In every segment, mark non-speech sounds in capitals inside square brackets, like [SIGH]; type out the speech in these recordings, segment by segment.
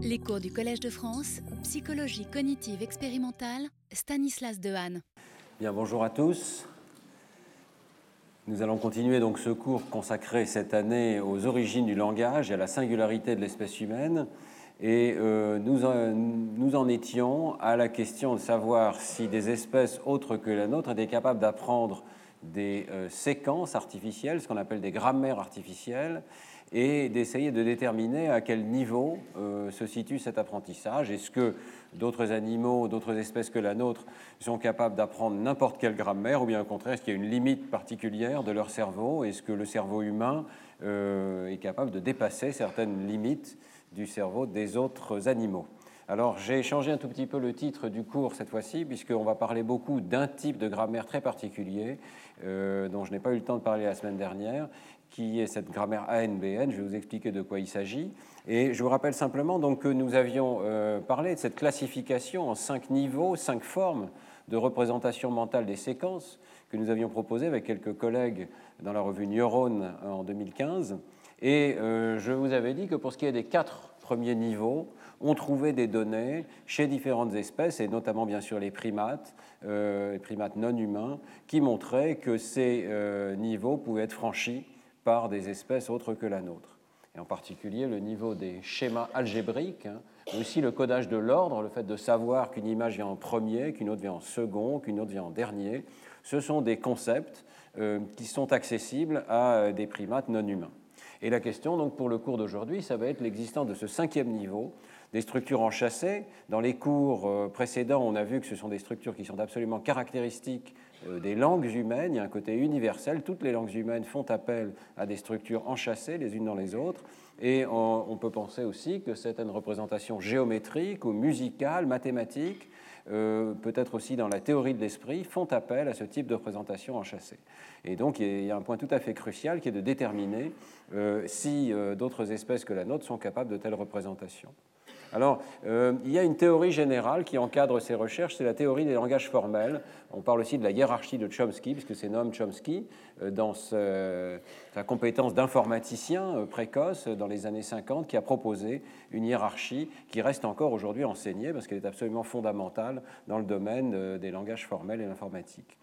Les cours du Collège de France, psychologie cognitive expérimentale, Stanislas Dehaene. Bien, bonjour à tous. Nous allons continuer donc ce cours consacré cette année aux origines du langage et à la singularité de l'espèce humaine. Et euh, nous, en, nous, en, étions à la question de savoir si des espèces autres que la nôtre étaient capables d'apprendre des euh, séquences artificielles, ce qu'on appelle des grammaires artificielles, et d'essayer de déterminer à quel niveau euh, se situe cet apprentissage. Est-ce que d'autres animaux, d'autres espèces que la nôtre sont capables d'apprendre n'importe quelle grammaire, ou bien au contraire, est-ce qu'il y a une limite particulière de leur cerveau? Est-ce que le cerveau humain euh, est capable de dépasser certaines limites du cerveau des autres animaux? Alors j'ai changé un tout petit peu le titre du cours cette fois-ci, puisqu'on va parler beaucoup d'un type de grammaire très particulier, euh, dont je n'ai pas eu le temps de parler la semaine dernière, qui est cette grammaire ANBN. Je vais vous expliquer de quoi il s'agit. Et je vous rappelle simplement donc, que nous avions euh, parlé de cette classification en cinq niveaux, cinq formes de représentation mentale des séquences que nous avions proposées avec quelques collègues dans la revue Neurone en 2015. Et euh, je vous avais dit que pour ce qui est des quatre premiers niveaux, on trouvait des données chez différentes espèces, et notamment bien sûr les primates, euh, les primates non humains, qui montraient que ces niveaux pouvaient être franchis des espèces autres que la nôtre. Et en particulier le niveau des schémas algébriques, hein, mais aussi le codage de l'ordre, le fait de savoir qu'une image vient en premier, qu'une autre vient en second, qu'une autre vient en dernier. Ce sont des concepts euh, qui sont accessibles à euh, des primates non humains. Et la question, donc, pour le cours d'aujourd'hui, ça va être l'existence de ce cinquième niveau, des structures enchâssées. Dans les cours euh, précédents, on a vu que ce sont des structures qui sont absolument caractéristiques des langues humaines, il y a un côté universel, toutes les langues humaines font appel à des structures enchâssées les unes dans les autres, et on, peut penser aussi que certaines représentations géométriques ou musicales, mathématiques, euh, peut-être aussi dans la théorie de l'esprit, font appel à ce type de représentation enchâssée. Et donc il y a un point tout à fait crucial qui est de déterminer euh, si d'autres espèces que la nôtre sont capables de telles représentations. Alors, euh, il y a une théorie générale qui encadre ces recherches, c'est la théorie des langages formels. On parle aussi de la hiérarchie de Chomsky, puisque c'est Noam Chomsky, euh, dans sa compétence d'informaticien euh, précoce dans les années 50, qui a proposé une hiérarchie qui reste encore aujourd'hui enseignée, parce qu'elle est absolument fondamentale dans le domaine des langages formels et l'informatique.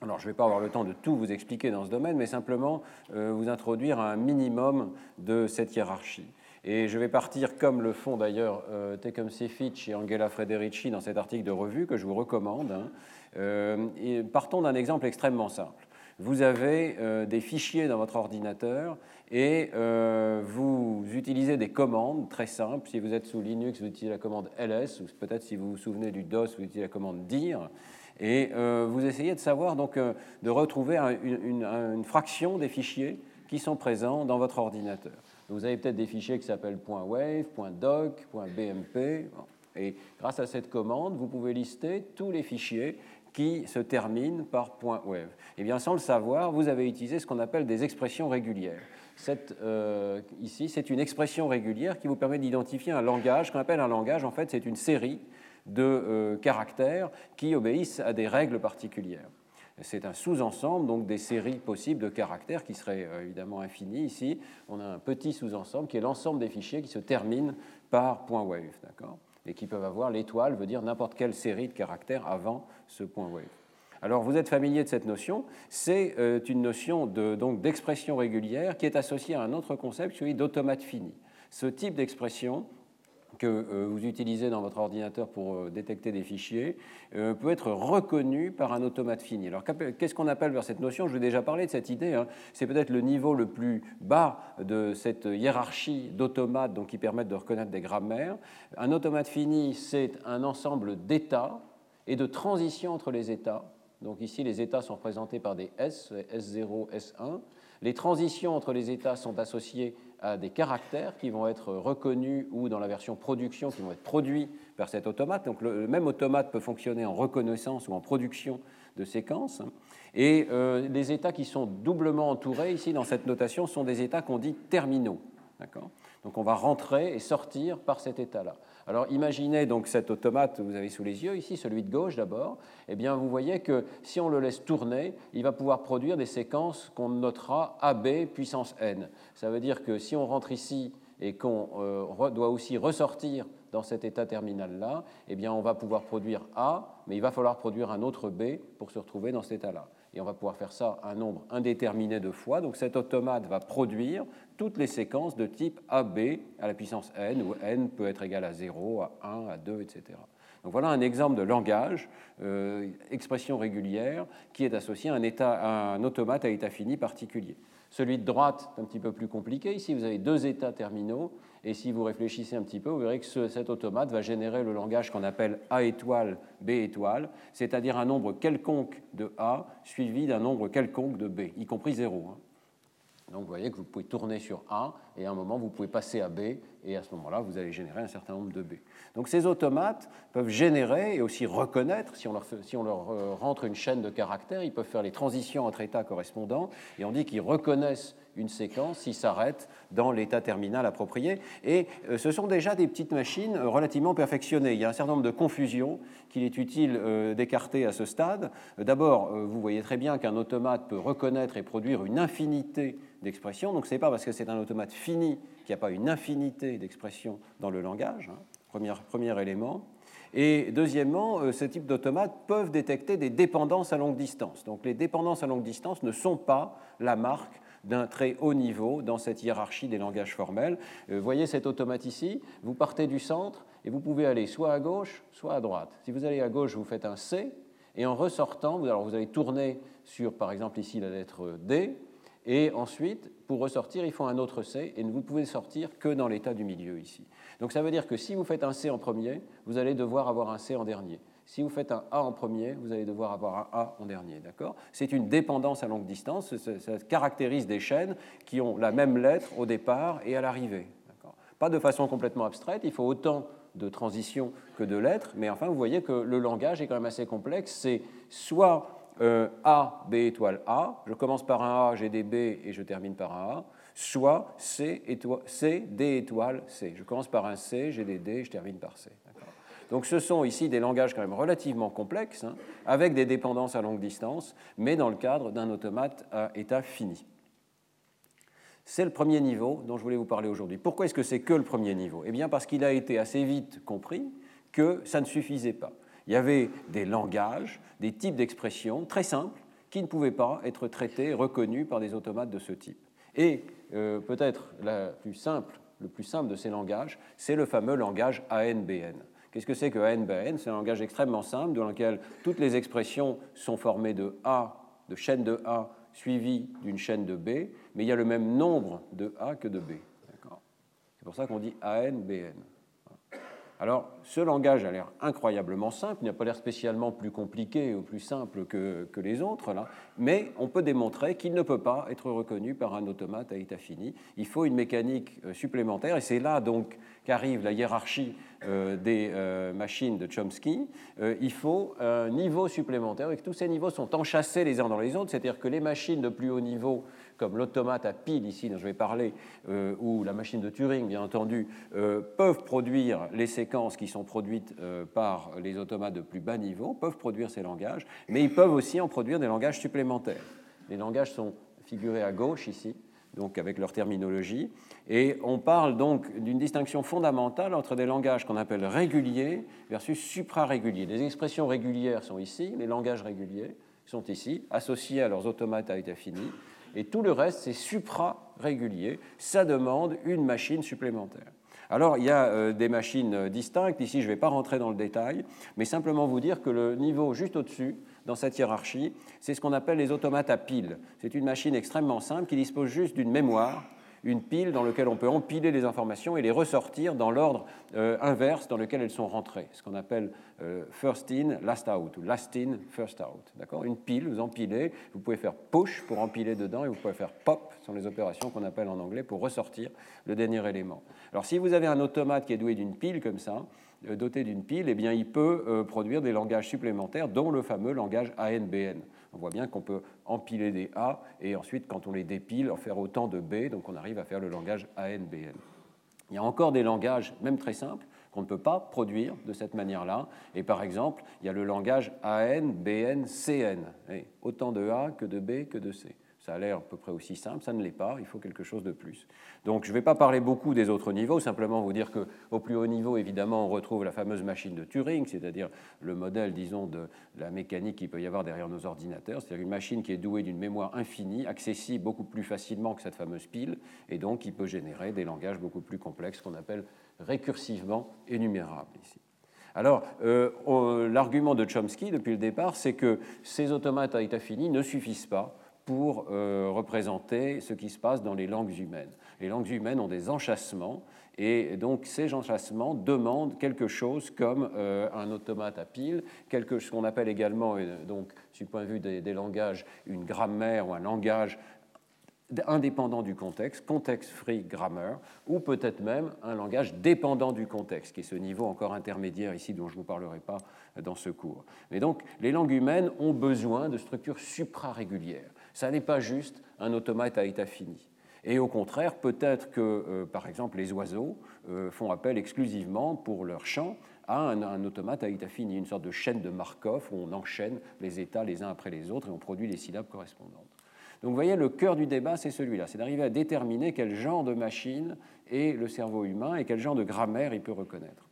Alors, je ne vais pas avoir le temps de tout vous expliquer dans ce domaine, mais simplement vous introduire un minimum de cette hiérarchie. Et je vais partir, comme le font d'ailleurs euh, Fitch et Angela Frederici dans cet article de revue que je vous recommande. Hein. Euh, partons d'un exemple extrêmement simple. Vous avez euh, des fichiers dans votre ordinateur et euh, vous utilisez des commandes très simples. Si vous êtes sous Linux, vous utilisez la commande ls, ou peut-être si vous vous souvenez du DOS, vous utilisez la commande dir. Et vous essayez de savoir, donc, de retrouver une fraction des fichiers qui sont présents dans votre ordinateur. Vous avez peut-être des fichiers qui s'appellent .wave, .doc, .bmp. Et grâce à cette commande, vous pouvez lister tous les fichiers qui se terminent par .wave. Et bien, sans le savoir, vous avez utilisé ce qu'on appelle des expressions régulières. Euh, ici, c'est une expression régulière qui vous permet d'identifier un langage. Qu'on appelle un langage, en fait, c'est une série de euh, caractères qui obéissent à des règles particulières. C'est un sous-ensemble donc des séries possibles de caractères qui seraient euh, évidemment infinies. Ici, on a un petit sous-ensemble qui est l'ensemble des fichiers qui se terminent par .wave, d'accord? Et qui peuvent avoir l'étoile, veut dire n'importe quelle série de caractères avant ce point .wave. Alors vous êtes familier de cette notion, c'est euh, une notion d'expression régulière qui est associée à un autre concept, celui d'automate fini. Ce type d'expression que euh, vous utilisez dans votre ordinateur pour euh, détecter des fichiers euh, peut être reconnu par un automate fini. Alors qu'est-ce qu'on appelle vers cette notion? Je vous ai déjà parlé de cette idée. Hein. C'est peut-être le niveau le plus bas de cette hiérarchie d'automates qui permettent de reconnaître des grammaires. Un automate fini, c'est un ensemble d'états et de transitions entre les états. Donc ici, les états sont représentés par des S, S0, S1. Les transitions entre les états sont associées à des caractères qui vont être reconnus ou dans la version production qui vont être produits par cet automate. Donc le même automate peut fonctionner en reconnaissance ou en production de séquences. Et euh, les états qui sont doublement entourés ici dans cette notation sont des états qu'on dit terminaux. Donc on va rentrer et sortir par cet état-là. Alors imaginez donc cet automate que vous avez sous les yeux, ici celui de gauche d'abord, eh bien vous voyez que si on le laisse tourner, il va pouvoir produire des séquences qu'on notera AB puissance n. Ça veut dire que si on rentre ici et qu'on euh, doit aussi ressortir dans cet état terminal-là, eh bien, on va pouvoir produire A, mais il va falloir produire un autre B pour se retrouver dans cet état-là. Et on va pouvoir faire ça un nombre indéterminé de fois. Donc cet automate va produire toutes les séquences de type AB à la puissance n, où n peut être égal à 0, à 1, à 2, etc. Donc voilà un exemple de langage, euh, expression régulière, qui est associé à un, état, à un automate à état fini particulier. Celui de droite est un petit peu plus compliqué. Ici, vous avez deux états terminaux. Et si vous réfléchissez un petit peu, vous verrez que cet automate va générer le langage qu'on appelle A étoile, B étoile, c'est-à-dire un nombre quelconque de A suivi d'un nombre quelconque de B, y compris 0. Donc vous voyez que vous pouvez tourner sur A et à un moment vous pouvez passer à B et à ce moment-là vous allez générer un certain nombre de B. Donc ces automates peuvent générer et aussi reconnaître, si on leur, si on leur euh, rentre une chaîne de caractères, ils peuvent faire les transitions entre états correspondants et on dit qu'ils reconnaissent une séquence s'ils s'arrêtent dans l'état terminal approprié. Et euh, ce sont déjà des petites machines euh, relativement perfectionnées. Il y a un certain nombre de confusions qu'il est utile d'écarter à ce stade. D'abord, vous voyez très bien qu'un automate peut reconnaître et produire une infinité d'expressions. Donc ce n'est pas parce que c'est un automate fini qu'il n'y a pas une infinité d'expressions dans le langage, hein. premier, élément. Et deuxièmement, euh, ce type d'automates peuvent détecter des dépendances à longue distance. Donc les dépendances à longue distance ne sont pas la marque d'un très haut niveau dans cette hiérarchie des langages formels. Euh, voyez cet automate ici, vous partez du centre et vous pouvez aller soit à gauche, soit à droite. Si vous allez à gauche, vous faites un C, et en ressortant, vous, alors vous allez tourner sur, par exemple ici, la lettre D, et ensuite, pour ressortir, il faut un autre C, et vous ne pouvez sortir que dans l'état du milieu ici. Donc ça veut dire que si vous faites un C en premier, vous allez devoir avoir un C en dernier. Si vous faites un A en premier, vous allez devoir avoir un A en dernier. D'accord? C'est une dépendance à longue distance. Ça caractérise des chaînes qui ont la même lettre au départ et à l'arrivée. Pas de façon complètement abstraite. Il faut autant de transitions que de lettres, mais enfin, vous voyez que le langage est quand même assez complexe. C'est soit euh, A, B étoile A, je commence par un A, j'ai des B et je termine par un A, soit C, C D étoile C. Je commence par un C, j'ai des D et je termine par C. Donc ce sont ici des langages quand même relativement complexes, hein, avec des dépendances à longue distance, mais dans le cadre d'un automate à état fini. C'est le premier niveau dont je voulais vous parler aujourd'hui. Pourquoi est-ce que c'est que le premier niveau? Eh bien parce qu'il a été assez vite compris que ça ne suffisait pas il y avait des langages, des types d'expressions très simples qui ne pouvaient pas être traités, reconnus par des automates de ce type. Et euh, peut-être le plus simple de ces langages, c'est le fameux langage ANBN. Qu'est-ce que c'est que ANBN C'est un langage extrêmement simple dans lequel toutes les expressions sont formées de A, de chaîne de A, suivies d'une chaîne de B, mais il y a le même nombre de A que de B. C'est pour ça qu'on dit ANBN. Alors, ce langage a l'air incroyablement simple, il n'a pas l'air spécialement plus compliqué ou plus simple que, les autres, là, mais on peut démontrer qu'il ne peut pas être reconnu par un automate à état fini. Il faut une mécanique euh, supplémentaire, et c'est là donc qu'arrive la hiérarchie euh, des euh, machines de Chomsky. il faut un niveau supplémentaire, et que tous ces niveaux sont enchâssés les uns dans les autres, c'est-à-dire que les machines de plus haut niveau comme l'automate à pile ici dont je vais parler, euh, ou la machine de Turing, bien entendu, euh, peuvent produire les séquences qui sont produites euh, par les automates de plus bas niveau, peuvent produire ces langages, mais ils peuvent aussi en produire des langages supplémentaires. Les langages sont figurés à gauche ici, donc avec leur terminologie, et on parle donc d'une distinction fondamentale entre des langages qu'on appelle réguliers versus supraréguliers. Les expressions régulières sont ici, les langages réguliers sont ici, associés à leurs automates à état fini, et tout le reste, c'est supra-régulier. Ça demande une machine supplémentaire. Alors, il y a euh, des machines distinctes. Ici, je ne vais pas rentrer dans le détail, mais simplement vous dire que le niveau juste au-dessus, dans cette hiérarchie, c'est ce qu'on appelle les automates à piles. C'est une machine extrêmement simple qui dispose juste d'une mémoire une pile dans laquelle on peut empiler les informations et les ressortir dans l'ordre euh, inverse dans lequel elles sont rentrées, ce qu'on appelle euh, first in, last out, ou last in, first out. D'accord? Une pile, vous empilez, vous pouvez faire push pour empiler dedans et vous pouvez faire pop, ce sont les opérations qu'on appelle en anglais pour ressortir le dernier élément. Alors si vous avez un automate qui est doué d'une pile comme ça, euh, doté d'une pile, eh bien, il peut produire des langages supplémentaires, dont le fameux langage ANBN on voit bien qu'on peut empiler des A et ensuite, quand on les dépile, en faire autant de B, donc on arrive à faire le langage ANBN. Il y a encore des langages, même très simples, qu'on ne peut pas produire de cette manière-là. Et par exemple, il y a le langage AN, autant de A que de B que de C. Ça a l'air à peu près aussi simple, ça ne l'est pas, il faut quelque chose de plus. Donc je ne vais pas parler beaucoup des autres niveaux, simplement vous dire qu'au plus haut niveau, évidemment, on retrouve la fameuse machine de Turing, c'est-à-dire le modèle, disons, de la mécanique qu'il peut y avoir derrière nos ordinateurs, c'est-à-dire une machine qui est douée d'une mémoire infinie, accessible beaucoup plus facilement que cette fameuse pile, et donc qui peut générer des langages beaucoup plus complexes qu'on appelle récursivement énumérables ici. Alors, euh, l'argument de Chomsky depuis le départ, c'est que ces automates à état fini ne suffisent pas pour euh, représenter ce qui se passe dans les langues humaines. Les langues humaines ont des enchâssements et donc ces enchâssements demandent quelque chose comme euh, un automate à pile, quelque ce qu'on appelle également, euh, donc, du point de vue des, langages, une grammaire ou un langage indépendant du contexte, context-free grammar, ou peut-être même un langage dépendant du contexte, qui est ce niveau encore intermédiaire ici dont je ne vous parlerai pas dans ce cours. Mais donc, les langues humaines ont besoin de structures suprarégulières. Ça n'est pas juste un automate à état fini. Et au contraire, peut-être que, euh, par exemple, les oiseaux euh, font appel exclusivement pour leur chant à un, automate à état fini, une sorte de chaîne de Markov où on enchaîne les états les uns après les autres et on produit les syllabes correspondantes. Donc vous voyez, le cœur du débat, c'est celui-là, c'est d'arriver à déterminer quel genre de machine est le cerveau humain et quel genre de grammaire il peut reconnaître.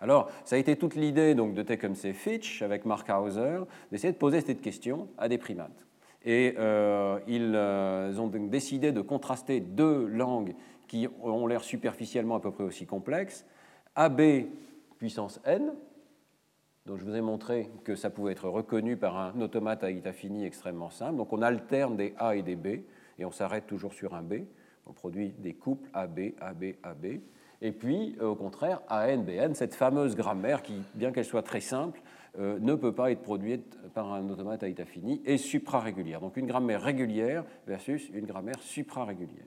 Alors, ça a été toute l'idée donc, de Tecumseh Fitch avec Mark Hauser d'essayer de poser cette question à des primates. Et euh, ils euh, ont donc décidé de contraster deux langues qui ont l'air superficiellement à peu près aussi complexes. AB puissance n, dont je vous ai montré que ça pouvait être reconnu par un automate à état fini extrêmement simple. Donc on alterne des A et des B, et on s'arrête toujours sur un B. On produit des couples AB, AB, AB. Et puis, euh, au contraire, AN, BN, cette fameuse grammaire qui, bien qu'elle soit très simple, euh, ne peut pas être produite par un automate à état fini et suprarégulière. Donc une grammaire régulière versus une grammaire suprarégulière.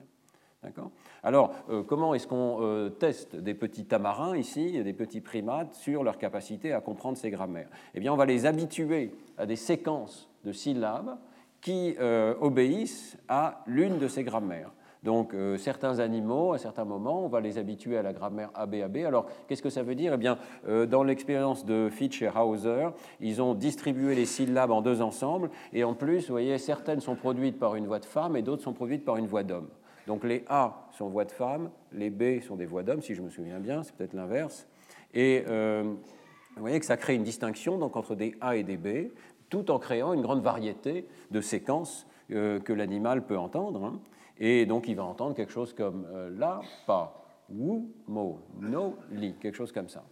Alors, euh, comment est-ce qu'on euh, teste des petits tamarins ici, des petits primates, sur leur capacité à comprendre ces grammaires? Eh bien, on va les habituer à des séquences de syllabes qui obéissent à l'une de ces grammaires. Donc euh, certains animaux, à certains moments, on va les habituer à la grammaire ABAB. Alors qu'est-ce que ça veut dire? Eh bien, euh, dans l'expérience de Fitch et Hauser, ils ont distribué les syllabes en deux ensembles, et en plus, vous voyez, certaines sont produites par une voix de femme et d'autres sont produites par une voix d'homme. Donc les A sont voix de femme, les B sont des voix d'homme, si je me souviens bien, c'est peut-être l'inverse. Et euh, vous voyez que ça crée une distinction donc, entre des A et des B, tout en créant une grande variété de séquences que l'animal peut entendre. Hein. Et donc, il va entendre quelque chose comme euh, la, pa, wu, mo, no, li, quelque chose comme ça.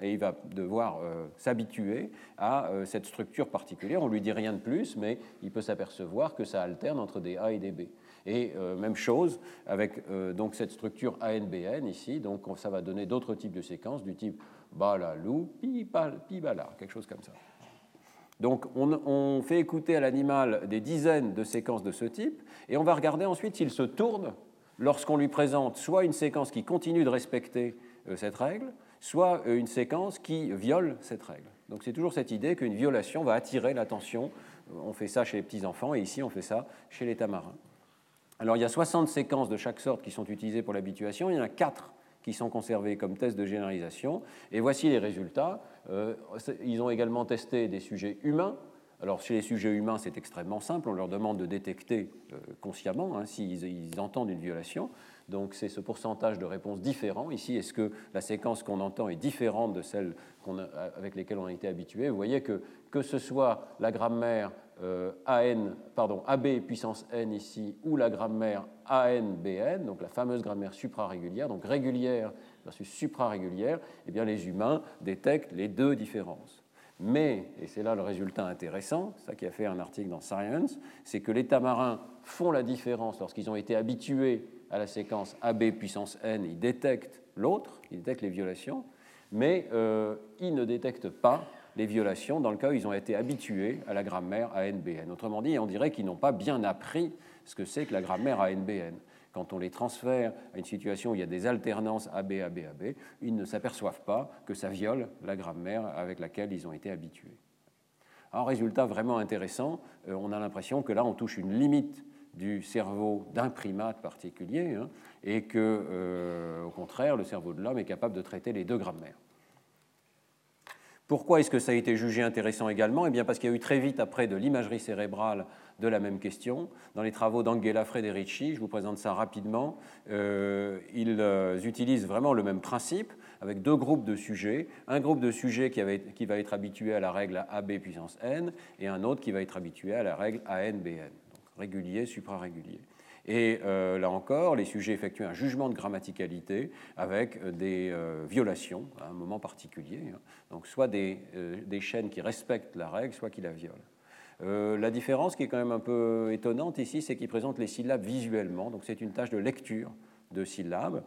Et il va devoir euh, s'habituer à euh, cette structure particulière. On ne lui dit rien de plus, mais il peut s'apercevoir que ça alterne entre des A et des B. Et même chose avec donc cette structure ANBN ici. Donc ça va donner d'autres types de séquences du type balalou, pi, pi, bala, quelque chose comme ça. Donc on, fait écouter à l'animal des dizaines de séquences de ce type, et on va regarder ensuite s'il se tourne lorsqu'on lui présente soit une séquence qui continue de respecter euh, cette règle, soit euh, une séquence qui viole cette règle. Donc c'est toujours cette idée qu'une violation va attirer l'attention. On fait ça chez les petits-enfants, et ici on fait ça chez les tamarins. Alors il y a 60 séquences de chaque sorte qui sont utilisées pour l'habituation, il y en a 4 qui sont conservés comme tests de généralisation. Et voici les résultats. Euh, ils ont également testé des sujets humains. Alors chez les sujets humains, c'est extrêmement simple. On leur demande de détecter euh, consciemment hein, s'ils entendent une violation. Donc c'est ce pourcentage de réponses différents. Ici, est-ce que la séquence qu'on entend est différente de celle avec lesquelles on a été habitué? Vous voyez que que ce soit la grammaire euh, pardon, AB puissance n ici, ou la grammaire ANBN, donc la fameuse grammaire suprarégulière, donc régulière versus suprarégulière, eh bien les humains détectent les deux différences. Mais, et c'est là le résultat intéressant, ça qui a fait un article dans Science, c'est que les tamarins font la différence lorsqu'ils ont été habitués à la séquence AB puissance n, ils détectent l'autre, ils détectent les violations, mais euh, ils ne détectent pas les violations dans le cas où ils ont été habitués à la grammaire ANBN. Autrement dit, on dirait qu'ils n'ont pas bien appris ce que c'est que la grammaire ANBN. Quand on les transfère à une situation où il y a des alternances AB, AB, AB, ils ne s'aperçoivent pas que ça viole la grammaire avec laquelle ils ont été habitués. Un résultat vraiment intéressant, euh, on a l'impression que là, on touche une limite du cerveau d'un primate particulier, hein, et que, euh, au contraire, le cerveau de l'homme est capable de traiter les deux grammaires. Pourquoi est-ce que ça a été jugé intéressant également? Eh bien parce qu'il y a eu très vite après de l'imagerie cérébrale de la même question. Dans les travaux d'Angela Frederici, je vous présente ça rapidement, euh, ils euh, utilisent vraiment le même principe avec deux groupes de sujets. Un groupe de sujets qui, va être habitué à la règle AB puissance n et un autre qui va être habitué à la règle ANBN, donc régulier, suprarégulier. Et euh, là encore, les sujets effectuent un jugement de grammaticalité avec euh, des euh, violations à un moment particulier. Hein. Donc soit des, des, chaînes qui respectent la règle, soit qui la violent. la différence qui est quand même un peu étonnante ici, c'est qu'ils présentent les syllabes visuellement. Donc c'est une tâche de lecture de syllabes.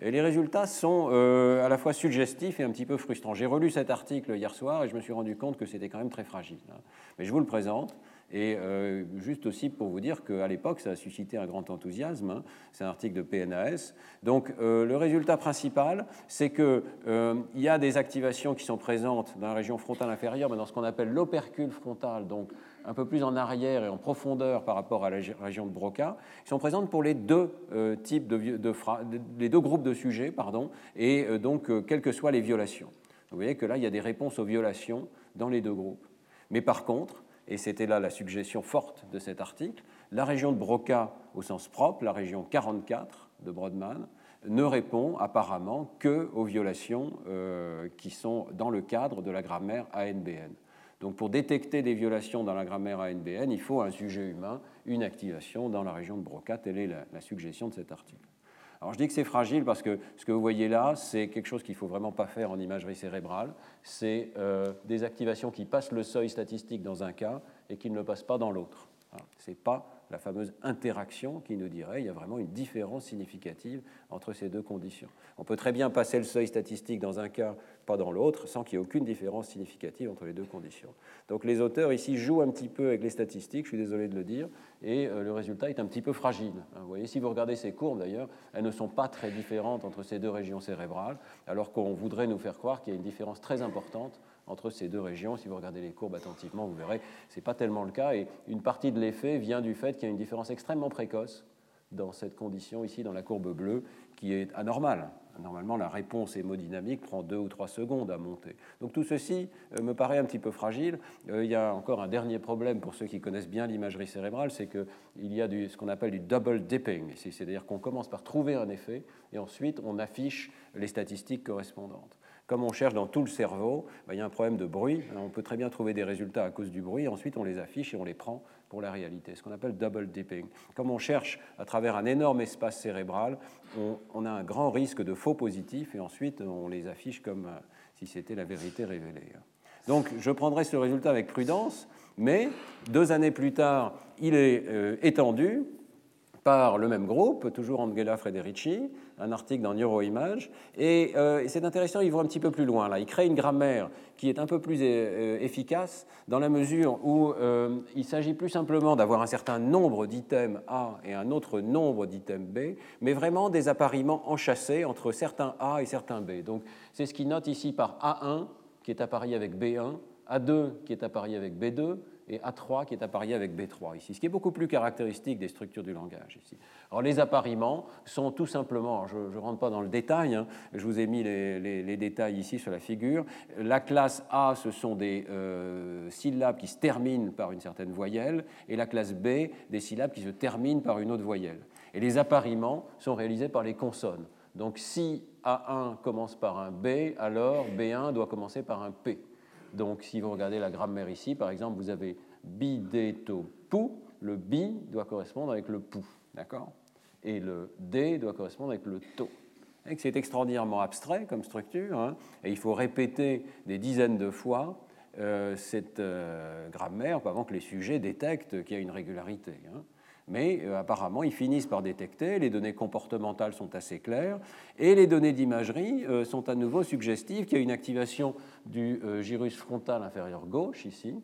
Et les résultats sont à la fois suggestifs et un petit peu frustrants. J'ai relu cet article hier soir et je me suis rendu compte que c'était quand même très fragile. Hein. Mais je vous le présente. Et euh, juste aussi pour vous dire qu'à l'époque, ça a suscité un grand enthousiasme. Hein. C'est un article de PNAS. Donc euh, le résultat principal, c'est qu'il euh, y a des activations qui sont présentes dans la région frontale inférieure, mais dans ce qu'on appelle l'opercule frontal, donc un peu plus en arrière et en profondeur par rapport à la région de Broca, qui sont présentes pour les deux types de, de, les deux groupes de sujets, pardon, et donc quelles que soient les violations. Vous voyez que là, il y a des réponses aux violations dans les deux groupes. Mais par contre, et c'était là la suggestion forte de cet article, la région de Broca au sens propre, la région 44 de Brodmann, ne répond apparemment que aux violations euh, qui sont dans le cadre de la grammaire ANBN. Donc pour détecter des violations dans la grammaire ANBN, il faut un sujet humain, une activation dans la région de Broca. Telle est la suggestion de cet article. Alors je dis que c'est fragile parce que ce que vous voyez là, c'est quelque chose qu'il ne faut vraiment pas faire en imagerie cérébrale. C'est euh, des activations qui passent le seuil statistique dans un cas et qui ne le passent pas dans l'autre. Ce n'est pas la fameuse interaction qui nous dirait qu'il y a vraiment une différence significative entre ces deux conditions. On peut très bien passer le seuil statistique dans un cas, pas dans l'autre, sans qu'il y ait aucune différence significative entre les deux conditions. Donc les auteurs ici jouent un petit peu avec les statistiques, je suis désolé de le dire, et euh, le résultat est un petit peu fragile. Hein, vous voyez, si vous regardez ces courbes d'ailleurs, elles ne sont pas très différentes entre ces deux régions cérébrales, alors qu'on voudrait nous faire croire qu'il y a une différence très importante entre ces deux régions. Si vous regardez les courbes attentivement, vous verrez ce n'est pas tellement le cas, et une partie de l'effet vient du fait qu'il y a une différence extrêmement précoce dans cette condition ici, dans la courbe bleue, qui est anormale. Normalement, la réponse hémodynamique prend deux ou trois secondes à monter. Donc tout ceci euh, me paraît un petit peu fragile. Euh, il y a encore un dernier problème pour ceux qui connaissent bien l'imagerie cérébrale, c'est qu'il y a ce qu'on appelle du double dipping. C'est-à-dire qu'on commence par trouver un effet et ensuite on affiche les statistiques correspondantes. Comme on cherche dans tout le cerveau, ben, il y a un problème de bruit. On peut très bien trouver des résultats à cause du bruit, ensuite on les affiche et on les prend pour la réalité, ce qu'on appelle double dipping. Comme on cherche à travers un énorme espace cérébral, on, a un grand risque de faux positifs et ensuite on les affiche comme euh, si c'était la vérité révélée. Donc je prendrai ce résultat avec prudence, mais deux années plus tard, il est euh, étendu par le même groupe, toujours Angela Frederici, un article dans Neuroimage. Et, euh, c'est intéressant, il va un petit peu plus loin. Là. Il crée une grammaire qui est un peu plus euh, efficace dans la mesure où euh, il s'agit plus simplement d'avoir un certain nombre d'items A et un autre nombre d'items B, mais vraiment des appariements enchâssés entre certains A et certains B. Donc c'est ce qu'il note ici par A1 qui est apparié avec B1, A2 qui est apparié avec B2, et A3 qui est apparié avec B3 ici, ce qui est beaucoup plus caractéristique des structures du langage ici. Alors les appariements sont tout simplement, je ne rentre pas dans le détail, hein, je vous ai mis les, détails ici sur la figure. La classe A, ce sont des euh, syllabes qui se terminent par une certaine voyelle, et la classe B, des syllabes qui se terminent par une autre voyelle. Et les appariements sont réalisés par les consonnes. Donc si A1 commence par un B, alors B1 doit commencer par un P. Donc, si vous regardez la grammaire ici, par exemple, vous avez bideto pou, le bi doit correspondre avec le pou, d'accord? Et le d doit correspondre avec le to. C'est extraordinairement abstrait comme structure, hein, et il faut répéter des dizaines de fois euh, cette euh, grammaire avant que les sujets détectent qu'il y a une régularité. Hein mais euh, apparemment ils finissent par détecter, les données comportementales sont assez claires, et les données d'imagerie euh, sont à nouveau suggestives qu'il y a une activation du euh, gyrus frontal inférieur gauche ici,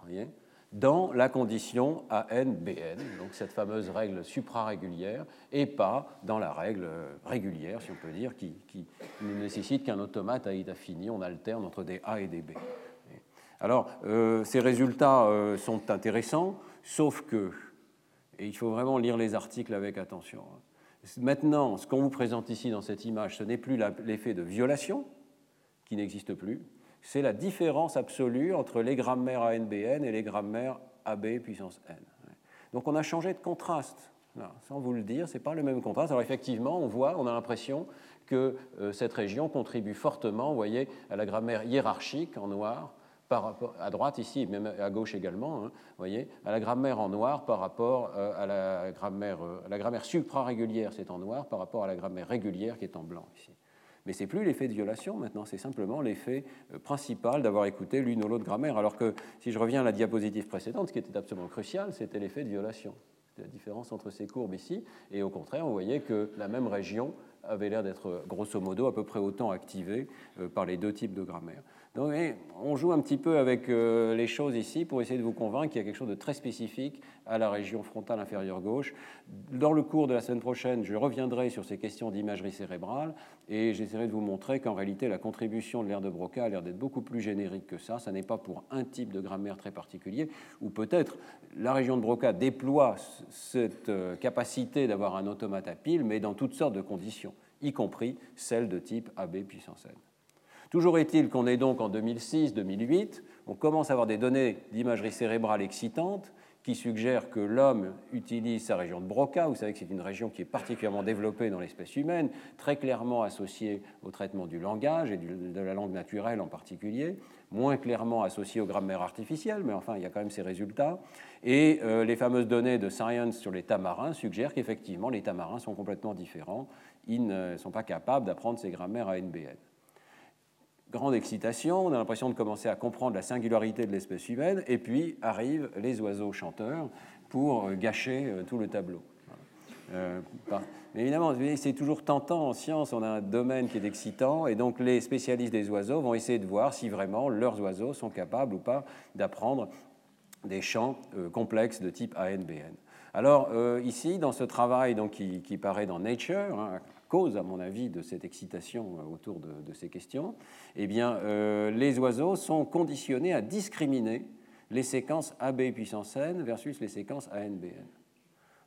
voyez, dans la condition ANBN, donc cette fameuse règle suprarégulière, et pas dans la règle régulière, si on peut dire, qui, nécessite qu'un automate à état fini, on alterne entre des A et des B. Alors, ces résultats sont intéressants, sauf que et il faut vraiment lire les articles avec attention. Maintenant, ce qu'on vous présente ici dans cette image, ce n'est plus l'effet de violation, qui n'existe plus, c'est la différence absolue entre les grammaires ANBN et les grammaires AB puissance n. Donc on a changé de contraste. sans vous le dire, ce n'est pas le même contraste. Alors effectivement, on voit, on a l'impression que euh, cette région contribue fortement, vous voyez, à la grammaire hiérarchique en noir, à droite ici, même à gauche également, hein, voyez, à la grammaire en noir par rapport euh, à la grammaire, euh, la grammaire supra-régulière, c'est en noir, par rapport à la grammaire régulière qui est en blanc ici. Mais ce n'est plus l'effet de violation maintenant, c'est simplement l'effet principal d'avoir écouté l'une ou l'autre grammaire. Alors que si je reviens à la diapositive précédente, ce qui était absolument crucial, c'était l'effet de violation. La différence entre ces courbes ici, et au contraire, vous voyez que la même région avait l'air d'être grosso modo à peu près autant activé euh, par les deux types de grammaire. Donc, on joue un petit peu avec euh, les choses ici pour essayer de vous convaincre qu'il y a quelque chose de très spécifique à la région frontale inférieure gauche. Dans le cours de la semaine prochaine, je reviendrai sur ces questions d'imagerie cérébrale et j'essaierai de vous montrer qu'en réalité, la contribution de l'air de Broca a l'air d'être beaucoup plus générique que ça. Ça n'est pas pour un type de grammaire très particulier, ou peut-être la région de Broca déploie cette euh, capacité d'avoir un automate à pile, mais dans toutes sortes de conditions, y compris celles de type AB puissance n. Toujours est-il qu'on est donc en 2006-2008, on commence à avoir des données d'imagerie cérébrale excitantes qui suggèrent que l'homme utilise sa région de Broca. Vous savez que c'est une région qui est particulièrement développée dans l'espèce humaine, très clairement associée au traitement du langage et de la langue naturelle en particulier, moins clairement associée au grammaire artificiel, mais enfin, il y a quand même ces résultats. Et euh, les fameuses données de Science sur les tamarins suggèrent qu'effectivement, les tamarins sont complètement différents. Ils ne sont pas capables d'apprendre ces grammaires à NBN grande excitation, on a l'impression de commencer à comprendre la singularité de l'espèce humaine, et puis arrivent les oiseaux chanteurs pour euh, gâcher euh, tout le tableau. Euh, évidemment, c'est toujours tentant en science, on a un domaine qui est excitant, et donc les spécialistes des oiseaux vont essayer de voir si vraiment leurs oiseaux sont capables ou pas d'apprendre des chants complexes de type ANBN. Alors ici, dans ce travail donc, qui, paraît dans Nature, hein, cause, à mon avis, de cette excitation euh, autour de, ces questions, eh bien, euh, les oiseaux sont conditionnés à discriminer les séquences AB puissance n versus les séquences ANBN.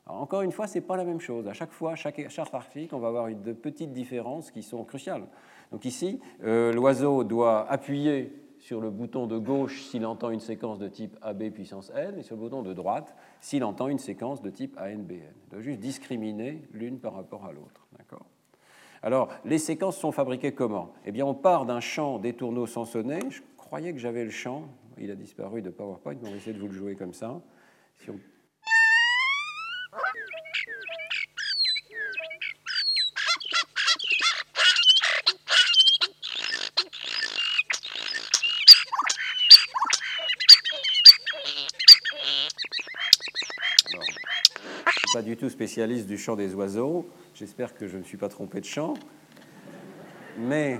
Encore une fois, ce n'est pas la même chose. À chaque fois, chaque charte article, on va avoir de petites différences qui sont cruciales. Donc ici, euh, l'oiseau doit appuyer sur le bouton de gauche s'il entend une séquence de type AB puissance n, et sur le bouton de droite s'il entend une séquence de type ANBN. Il doit juste discriminer l'une par rapport à l'autre. Alors, les séquences sont fabriquées comment? Eh bien, on part d'un champ des tourneaux sonnet. Je croyais que j'avais le champ. Il a disparu de PowerPoint, mais on va essayer de vous le jouer comme ça. Si on pas du tout spécialiste du chant des oiseaux. J'espère que je ne me suis pas trompé de chant. Mais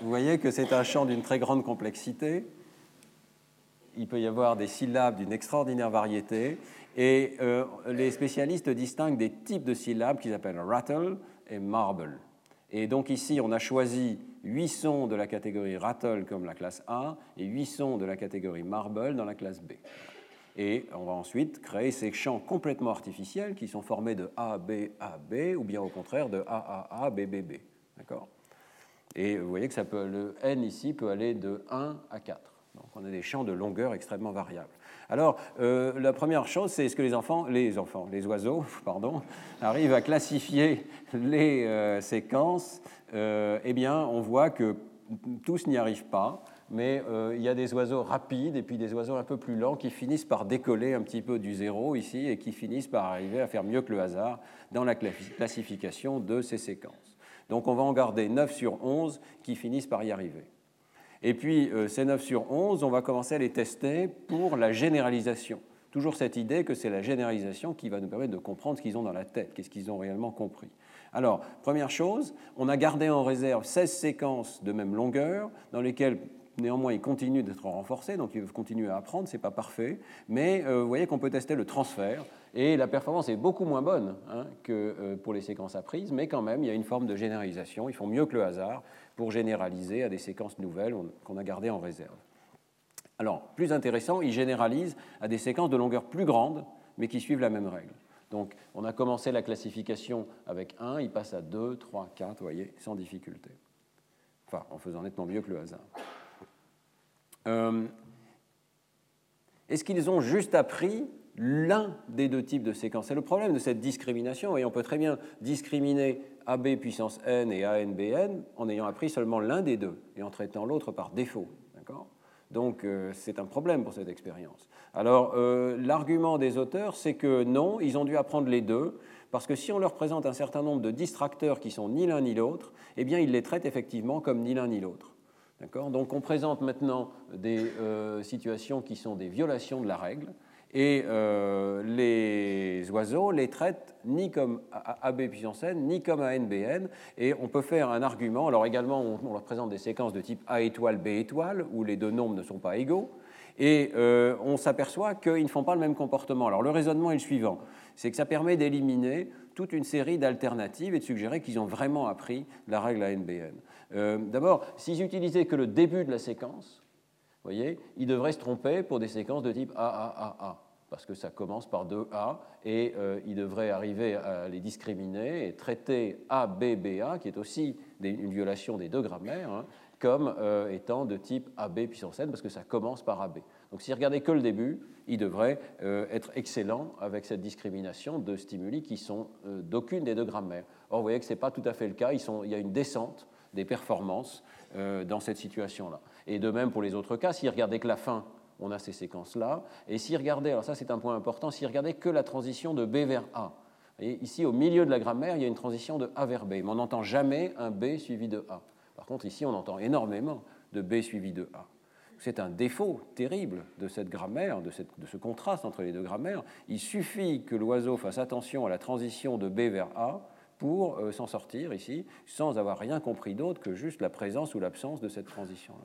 vous voyez que c'est un chant d'une très grande complexité. Il peut y avoir des syllabes d'une extraordinaire variété. Et euh, les spécialistes distinguent des types de syllabes qu'ils appellent rattle et marble. Et donc ici, on a choisi huit sons de la catégorie rattle comme la classe A et huit sons de la catégorie marble dans la classe B. Et on va ensuite créer ces champs complètement artificiels qui sont formés de A, B, A, B, ou bien au contraire de A, A, A, B, B, B. D'accord? Et vous voyez que ça peut, le N ici peut aller de 1 à 4. Donc on a des champs de longueur extrêmement variables. Alors, euh, la première chose, c'est est-ce que les enfants, les enfants, les oiseaux, [LAUGHS] pardon, arrivent à classifier les euh, séquences euh, Eh bien, on voit que tous n'y arrivent pas mais euh, il y a des oiseaux rapides et puis des oiseaux un peu plus lents qui finissent par décoller un petit peu du zéro ici et qui finissent par arriver à faire mieux que le hasard dans la classification de ces séquences. Donc on va en garder 9 sur 11 qui finissent par y arriver. Et puis euh, ces 9 sur 11, on va commencer à les tester pour la généralisation. Toujours cette idée que c'est la généralisation qui va nous permettre de comprendre ce qu'ils ont dans la tête, qu'est-ce qu'ils ont réellement compris. Alors, première chose, on a gardé en réserve 16 séquences de même longueur dans lesquelles Néanmoins, ils continuent d'être renforcés, donc ils continuent à apprendre, ce n'est pas parfait. Mais euh, vous voyez qu'on peut tester le transfert, et la performance est beaucoup moins bonne hein, que euh, pour les séquences apprises, mais quand même, il y a une forme de généralisation. Ils font mieux que le hasard pour généraliser à des séquences nouvelles qu'on a gardées en réserve. Alors, plus intéressant, ils généralisent à des séquences de longueur plus grande, mais qui suivent la même règle. Donc, on a commencé la classification avec 1, il passe à 2, 3, 4, vous voyez, sans difficulté. Enfin, en faisant nettement mieux que le hasard. Est-ce qu'ils ont juste appris l'un des deux types de séquences? C'est le problème de cette discrimination, et on peut très bien discriminer AB puissance n et ANBN en ayant appris seulement l'un des deux et en traitant l'autre par défaut. Donc euh, c'est un problème pour cette expérience. Alors euh, l'argument des auteurs, c'est que non, ils ont dû apprendre les deux, parce que si on leur présente un certain nombre de distracteurs qui sont ni l'un ni l'autre, eh bien ils les traitent effectivement comme ni l'un ni l'autre. Donc on présente maintenant des euh, situations qui sont des violations de la règle, et euh, les oiseaux les traitent ni comme AB puissance n, ni comme ANBN. Et on peut faire un argument. Alors également, on, leur présente des séquences de type A étoile, B étoile, où les deux nombres ne sont pas égaux. Et euh, on s'aperçoit qu'ils ne font pas le même comportement. Alors le raisonnement est le suivant. C'est que ça permet d'éliminer toute une série d'alternatives et de suggérer qu'ils ont vraiment appris la règle ANBN. Euh, D'abord, s'ils utilisaient que le début de la séquence, voyez, il devrait se tromper pour des séquences de type AAAA, parce que ça commence par deux A, et euh, il devrait arriver à les discriminer et traiter ABBA, qui est aussi une violation des deux grammaires, hein, comme euh, étant de type AB puissance n, parce que ça commence par AB. Donc s'il regardait que le début, il devrait euh, être excellent avec cette discrimination de stimuli qui sont d'aucune des deux grammaires. Or, vous voyez que ce n'est pas tout à fait le cas, il y a une descente des performances dans cette situation-là. Et de même pour les autres cas, s'il regardait que la fin, on a ces séquences-là. Et s'il regardait, alors ça c'est un point important, s'il regardait que la transition de B vers A. Ici, au milieu de la grammaire, il y a une transition de A vers B, mais on n'entend jamais un B suivi de A. Par contre, ici, on entend énormément de B suivi de A. C'est un défaut terrible de cette grammaire, de, ce contraste entre les deux grammaires. Il suffit que l'oiseau fasse attention à la transition de B vers A pour euh, s'en sortir ici, sans avoir rien compris d'autre que juste la présence ou l'absence de cette transition-là.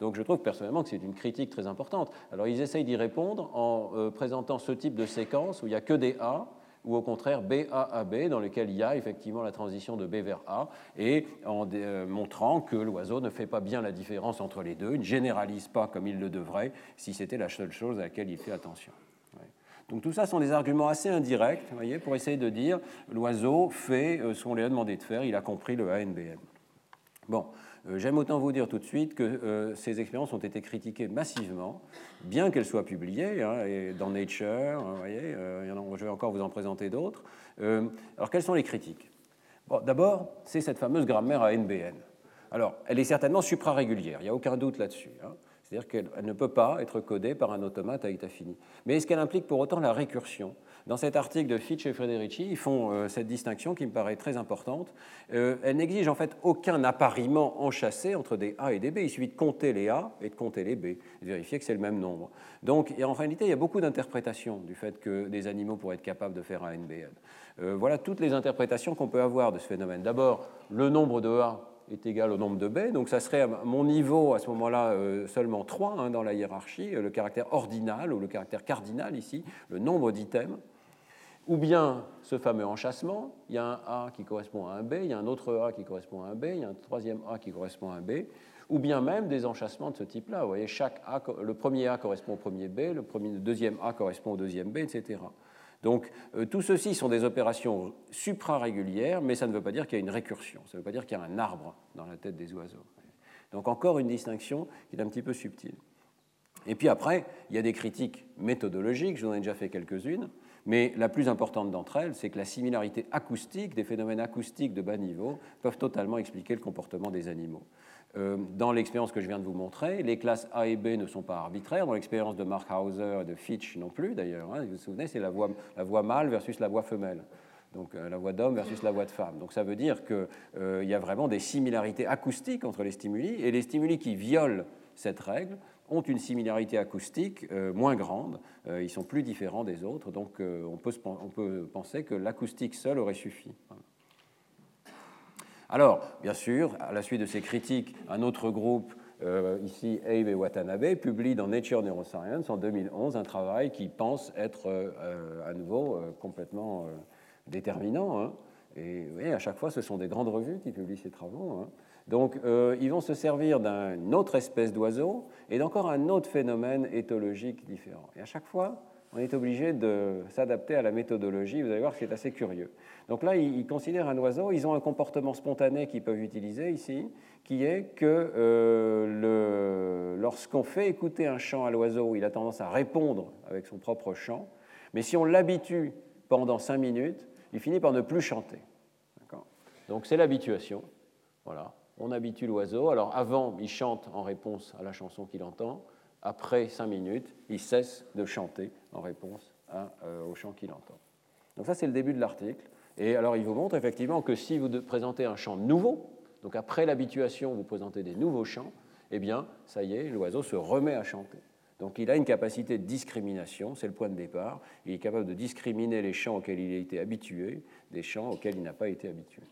Donc je trouve personnellement que c'est une critique très importante. Alors ils essayent d'y répondre en euh, présentant ce type de séquence où il n'y a que des A, ou au contraire BA-AB, dans lequel il y a effectivement la transition de B vers A, et en euh, montrant que l'oiseau ne fait pas bien la différence entre les deux, il ne généralise pas comme il le devrait, si c'était la seule chose à laquelle il fait attention. Donc tout ça sont des arguments assez indirects, voyez, pour essayer de dire l'oiseau fait euh, ce qu'on lui a demandé de faire, il a compris le ANBM. Bon, j'aime autant vous dire tout de suite que euh, ces expériences ont été critiquées massivement, bien qu'elles soient publiées hein, dans Nature, hein, vous voyez, euh, je vais encore vous en présenter d'autres. alors, quelles sont les critiques? D'abord, c'est cette fameuse grammaire à NBN. Alors, elle est certainement suprarégulière, il n'y a aucun doute là-dessus. Hein. C'est-à-dire qu'elle ne peut pas être codée par un automate à état fini. Mais est-ce qu'elle implique pour autant la récursion? Dans cet article de Fitch et Frederici, ils font euh, cette distinction qui me paraît très importante. Euh, elle n'exige en fait aucun appariement enchâssé entre des A et des B. Il suffit de compter les A et de compter les B, de vérifier que c'est le même nombre. Donc, en réalité, il y a beaucoup d'interprétations du fait que des animaux pourraient être capables de faire un NBN. Euh, voilà toutes les interprétations qu'on peut avoir de ce phénomène. D'abord, le nombre de A est égal au nombre de b, donc ça serait à mon niveau à ce moment-là euh, seulement 3 hein, dans la hiérarchie, le caractère ordinal ou le caractère cardinal ici, le nombre d'items, ou bien ce fameux enchâssement, il y a un A qui correspond à un B, il y a un autre A qui correspond à un B, il y a un troisième A qui correspond à un B, ou bien même des enchâssements de ce type-là. Vous voyez, chaque A, le premier A correspond au premier B, le, deuxième A correspond au deuxième B, etc. Donc euh, tout ceci sont des opérations suprarégulières, mais ça ne veut pas dire qu'il y a une récursion, ça ne veut pas dire qu'il y a un arbre dans la tête des oiseaux. Donc encore une distinction qui est un petit peu subtile. Et puis après, il y a des critiques méthodologiques, je vous en ai déjà fait quelques-unes, mais la plus importante d'entre elles, c'est que la similarité acoustique des phénomènes acoustiques de bas niveau peuvent totalement expliquer le comportement des animaux. Euh, dans l'expérience que je viens de vous montrer, les classes A et B ne sont pas arbitraires. Dans l'expérience de Markhauser et de Fitch non plus, d'ailleurs. Hein, vous vous souvenez, c'est la voix, la voix mâle versus la voix femelle. Donc euh, la voix d'homme versus la voix de femme. Donc ça veut dire qu'il euh, y a vraiment des similarités acoustiques entre les stimuli, et les stimuli qui violent cette règle ont une similarité acoustique moins grande, ils sont plus différents des autres, donc on peut, on, peut, penser que l'acoustique seule aurait suffi. Alors, bien sûr, à la suite de ces critiques, un autre groupe, euh, ici Abe et Watanabe, publie dans Nature Neuroscience en 2011 un travail qui pense être euh, à nouveau euh, complètement déterminant. Hein. Et oui, à chaque fois, ce sont des grandes revues qui publient ces travaux. Hein. Donc, ils vont se servir d'une autre espèce d'oiseau et d'encore un autre phénomène éthologique différent. Et à chaque fois, on est obligé de s'adapter à la méthodologie. Vous allez voir que c'est assez curieux. Donc là, ils considèrent un oiseau, ils ont un comportement spontané qu'ils peuvent utiliser ici, qui est que euh, lorsqu'on fait écouter un chant à l'oiseau, il a tendance à répondre avec son propre chant, mais si on l'habitue pendant cinq minutes, il finit par ne plus chanter. Donc c'est l'habituation. Voilà. On habitue l'oiseau. Alors avant, il chante en réponse à la chanson qu'il entend. Après cinq minutes, il cesse de chanter en réponse euh, au chant qu'il entend. Donc ça, c'est le début de l'article. Et alors, il vous montre effectivement que si vous présentez un chant nouveau, donc après l'habituation, vous présentez des nouveaux chants, eh bien, ça y est, l'oiseau se remet à chanter. Donc il a une capacité de discrimination, c'est le point de départ. Il est capable de discriminer les chants auxquels il a été habitué des chants auxquels il n'a pas été habitué.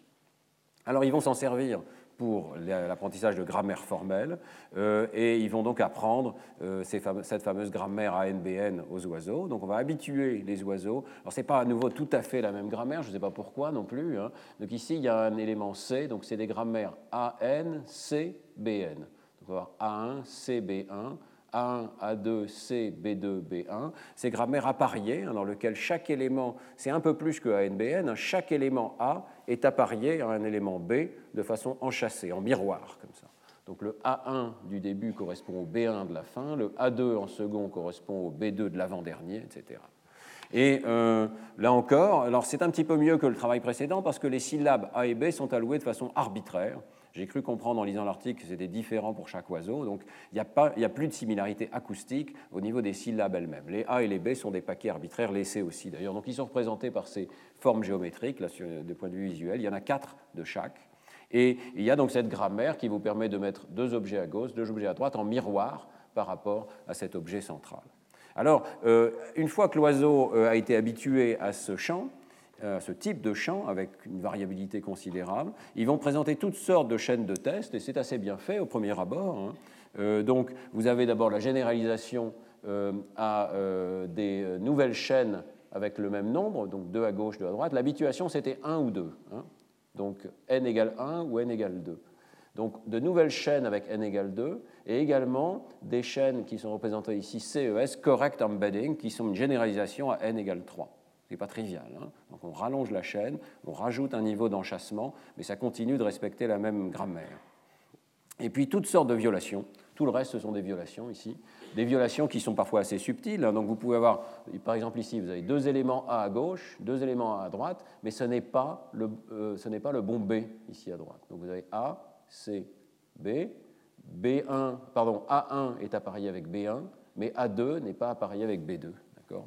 Alors ils vont s'en servir pour l'apprentissage de grammaire formelle, euh, et ils vont donc apprendre euh, cette fameuse grammaire ANBN aux oiseaux. Donc on va habituer les oiseaux. Alors ce n'est pas à nouveau tout à fait la même grammaire, je ne sais pas pourquoi non plus. Hein. Donc ici il y a un élément C, donc c'est des grammaires AN, C, BN. Donc on va avoir A1, C, B1, a1, A2, C, B2, B1. C'est grammaire appariée, hein, dans lequel chaque élément, c'est un peu plus que ANBN, hein, chaque élément A est apparié à un élément B de façon enchâssée, en miroir, comme ça. Donc le A1 du début correspond au B1 de la fin, le A2 en second correspond au B2 de l'avant-dernier, etc. Et euh, là encore, alors c'est un petit peu mieux que le travail précédent parce que les syllabes A et B sont allouées de façon arbitraire. J'ai cru comprendre en lisant l'article que c'était différent pour chaque oiseau, donc il n'y a, plus de similarité acoustique au niveau des syllabes elles-mêmes. Les A et les B sont des paquets arbitraires, C aussi d'ailleurs. Donc ils sont représentés par ces formes géométriques, là, de point de vue visuel. Il y en a quatre de chaque. Et il y a donc cette grammaire qui vous permet de mettre deux objets à gauche, deux objets à droite en miroir par rapport à cet objet central. Alors, euh, une fois que l'oiseau euh, a été habitué à ce champ, ce type de champ avec une variabilité considérable. Ils vont présenter toutes sortes de chaînes de tests et c'est assez bien fait au premier abord. Hein. Euh, donc vous avez d'abord la généralisation euh, à des nouvelles chaînes avec le même nombre, donc 2 à gauche, 2 à droite. L'habituation c'était 1 ou 2. Hein. Donc n égale 1 ou n égale 2. Donc de nouvelles chaînes avec n égale 2 et également des chaînes qui sont représentées ici CES, Correct Embedding, qui sont une généralisation à n égale 3 n'est pas trivial. Hein. Donc on rallonge la chaîne, on rajoute un niveau d'enchassement, mais ça continue de respecter la même grammaire. Et puis toutes sortes de violations. Tout le reste, ce sont des violations ici. Des violations qui sont parfois assez subtiles. Hein. Donc vous pouvez avoir, par exemple ici, vous avez deux éléments A à gauche, deux éléments A à droite, mais ce n'est pas, le, euh, pas le bon B ici à droite. Donc vous avez A, C, B. B1, pardon, A1 est appareillé avec B1, mais A2 n'est pas appareillé avec B2.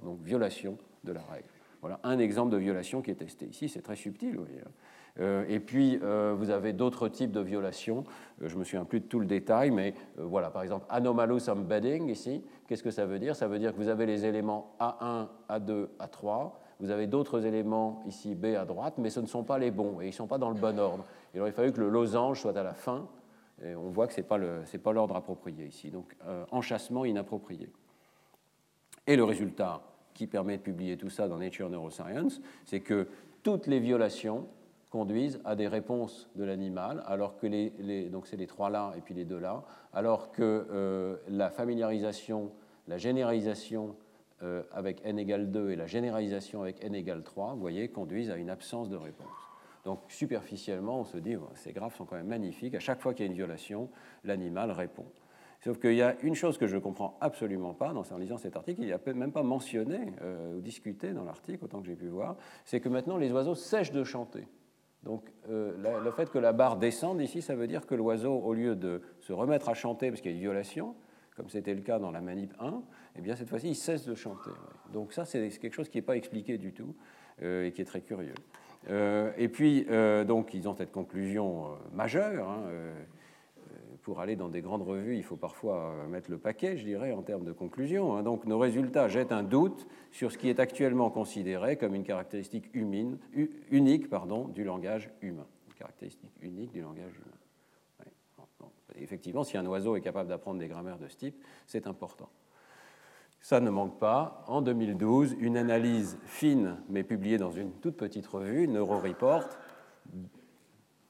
Donc violation de la règle. Voilà un exemple de violation qui est testé ici, c'est très subtil. Vous voyez. Euh, et puis, euh, vous avez d'autres types de violations. Euh, je me souviens plus de tout le détail, mais voilà, par exemple, anomalous embedding ici. Qu'est-ce que ça veut dire? Ça veut dire que vous avez les éléments A1, A2, A3. Vous avez d'autres éléments ici, B à droite, mais ce ne sont pas les bons et ils ne sont pas dans le bon ordre. Il aurait fallu que le losange soit à la fin. Et on voit que ce n'est pas l'ordre approprié ici. Donc, enchassement inapproprié. Et le résultat, qui permet de publier tout ça dans Nature Neuroscience, c'est que toutes les violations conduisent à des réponses de l'animal, alors que les, donc c'est les trois là et puis les deux là, alors que euh, la familiarisation, la généralisation euh, avec n égale 2 et la généralisation avec n égale 3, vous voyez, conduisent à une absence de réponse. Donc superficiellement, on se dit, ces graphes sont quand même magnifiques, à chaque fois qu'il y a une violation, l'animal répond. Sauf qu'il y a une chose que je ne comprends absolument pas en lisant cet article, il n'y a même pas mentionné euh, ou discuté dans l'article, autant que j'ai pu voir, c'est que maintenant les oiseaux sèchent de chanter. Donc euh, le fait que la barre descende ici, ça veut dire que l'oiseau, au lieu de se remettre à chanter parce qu'il y a une violation, comme c'était le cas dans la manip 1, eh bien cette fois-ci, il cesse de chanter. Donc ça, c'est quelque chose qui n'est pas expliqué du tout euh, et qui est très curieux. et puis, donc, ils ont cette conclusion majeure. Hein, pour aller dans des grandes revues, il faut parfois euh, mettre le paquet, je dirais, en termes de conclusion. Hein. Donc nos résultats jettent un doute sur ce qui est actuellement considéré comme une caractéristique unique pardon, du langage humain. Une caractéristique unique du langage humain. Effectivement, si un oiseau est capable d'apprendre des grammaires de ce type, c'est important. Ça ne manque pas. En 2012, une analyse fine, mais publiée dans une toute petite revue, NeuroReport,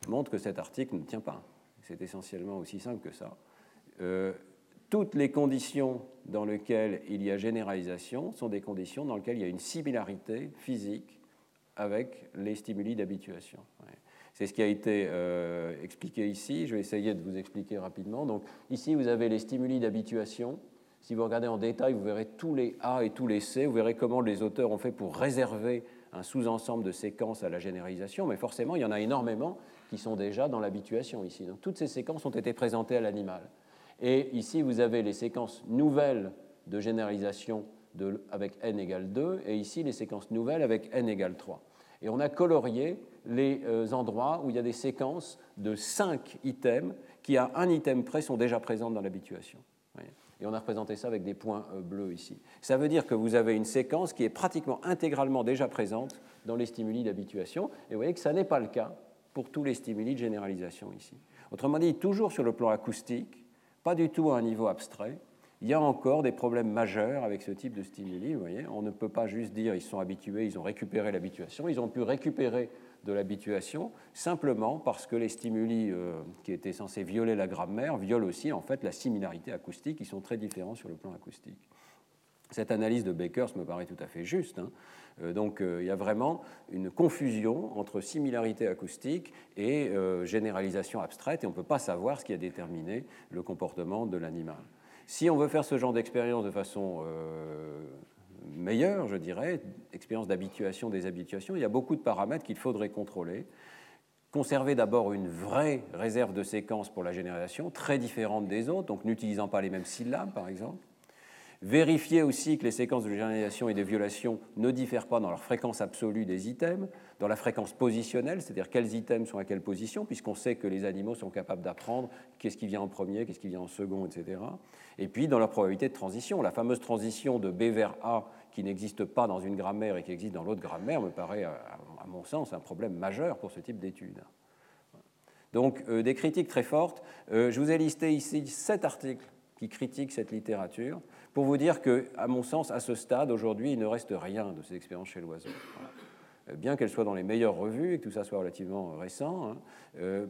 montre que cet article ne tient pas c'est essentiellement aussi simple que ça. Euh, toutes les conditions dans lesquelles il y a généralisation sont des conditions dans lesquelles il y a une similarité physique avec les stimuli d'habituation. C'est ce qui a été euh, expliqué ici. Je vais essayer de vous expliquer rapidement. Donc, ici, vous avez les stimuli d'habituation. Si vous regardez en détail, vous verrez tous les A et tous les C. Vous verrez comment les auteurs ont fait pour réserver un sous-ensemble de séquences à la généralisation. Mais forcément, il y en a énormément qui sont déjà dans l'habituation ici. Donc, toutes ces séquences ont été présentées à l'animal. Et ici, vous avez les séquences nouvelles de généralisation avec n égale 2, et ici les séquences nouvelles avec n égale 3. Et on a colorié les euh, endroits où il y a des séquences de 5 items qui, à un item près, sont déjà présentes dans l'habituation. Et on a représenté ça avec des points euh, bleus ici. Ça veut dire que vous avez une séquence qui est pratiquement intégralement déjà présente dans les stimuli d'habituation. Et vous voyez que ça n'est pas le cas pour tous les stimuli de généralisation ici. Autrement dit, toujours sur le plan acoustique, pas du tout à un niveau abstrait, il y a encore des problèmes majeurs avec ce type de stimuli. Vous voyez, on ne peut pas juste dire ils sont habitués, ils ont récupéré l'habituation. Ils ont pu récupérer de l'habituation simplement parce que les stimuli euh, qui étaient censés violer la grammaire violent aussi en fait la similarité acoustique. Ils sont très différents sur le plan acoustique. Cette analyse de Bakers me paraît tout à fait juste. Hein. Euh, donc euh, il y a vraiment une confusion entre similarité acoustique et généralisation abstraite, et on ne peut pas savoir ce qui a déterminé le comportement de l'animal. Si on veut faire ce genre d'expérience de façon euh, meilleure, je dirais, expérience d'habituation des habituations, il y a beaucoup de paramètres qu'il faudrait contrôler. Conserver d'abord une vraie réserve de séquences pour la génération, très différente des autres, donc n'utilisant pas les mêmes syllabes, par exemple. Vérifier aussi que les séquences de généralisation et de violation ne diffèrent pas dans leur fréquence absolue des items, dans la fréquence positionnelle, c'est-à-dire quels items sont à quelle position, puisqu'on sait que les animaux sont capables d'apprendre qu'est-ce qui vient en premier, qu'est-ce qui vient en second, etc. Et puis dans leur probabilité de transition, la fameuse transition de B vers A qui n'existe pas dans une grammaire et qui existe dans l'autre grammaire me paraît, à mon sens, un problème majeur pour ce type d'études. Donc euh, des critiques très fortes. Euh, je vous ai listé ici sept articles qui critiquent cette littérature pour vous dire que, à mon sens, à ce stade, aujourd'hui, il ne reste rien de ces expériences chez l'oiseau. Euh, bien qu'elles soient dans les meilleures revues et que tout ça soit relativement récent, hein, euh,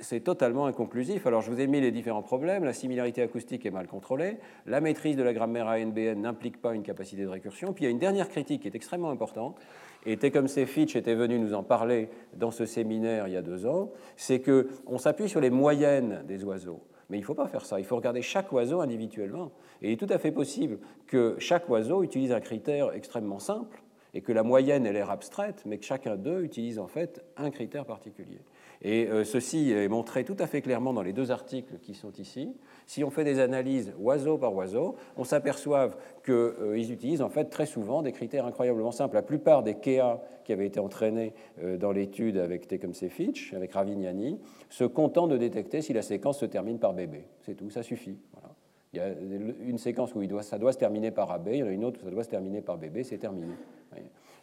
c'est totalement inconclusif. Alors je vous ai mis les différents problèmes. La similarité acoustique est mal contrôlée. La maîtrise de la grammaire ANBN n'implique pas une capacité de récursion. Puis il y a une dernière critique qui est extrêmement importante. Et Tecumseh Fitch était venu nous en parler dans ce séminaire il y a deux ans. C'est qu'on s'appuie sur les moyennes des oiseaux. Mais il ne faut pas faire ça. Il faut regarder chaque oiseau individuellement. Et il est tout à fait possible que chaque oiseau utilise un critère extrêmement simple et que la moyenne ait l'air abstraite, mais que chacun d'eux utilise en fait un critère particulier. Et euh, ceci est montré tout à fait clairement dans les deux articles qui sont ici. Si on fait des analyses oiseau par oiseau, on s'aperçoit qu'ils euh, utilisent en fait très souvent des critères incroyablement simples. La plupart des KEA qui avaient été entraînés euh, dans l'étude avec Tecumseh Fitch, avec Ravignani, se contentent de détecter si la séquence se termine par bébé. C'est tout, ça suffit. Il y a une séquence où ça doit se terminer par AB, il y en a une autre où ça doit se terminer par bébé, c'est terminé.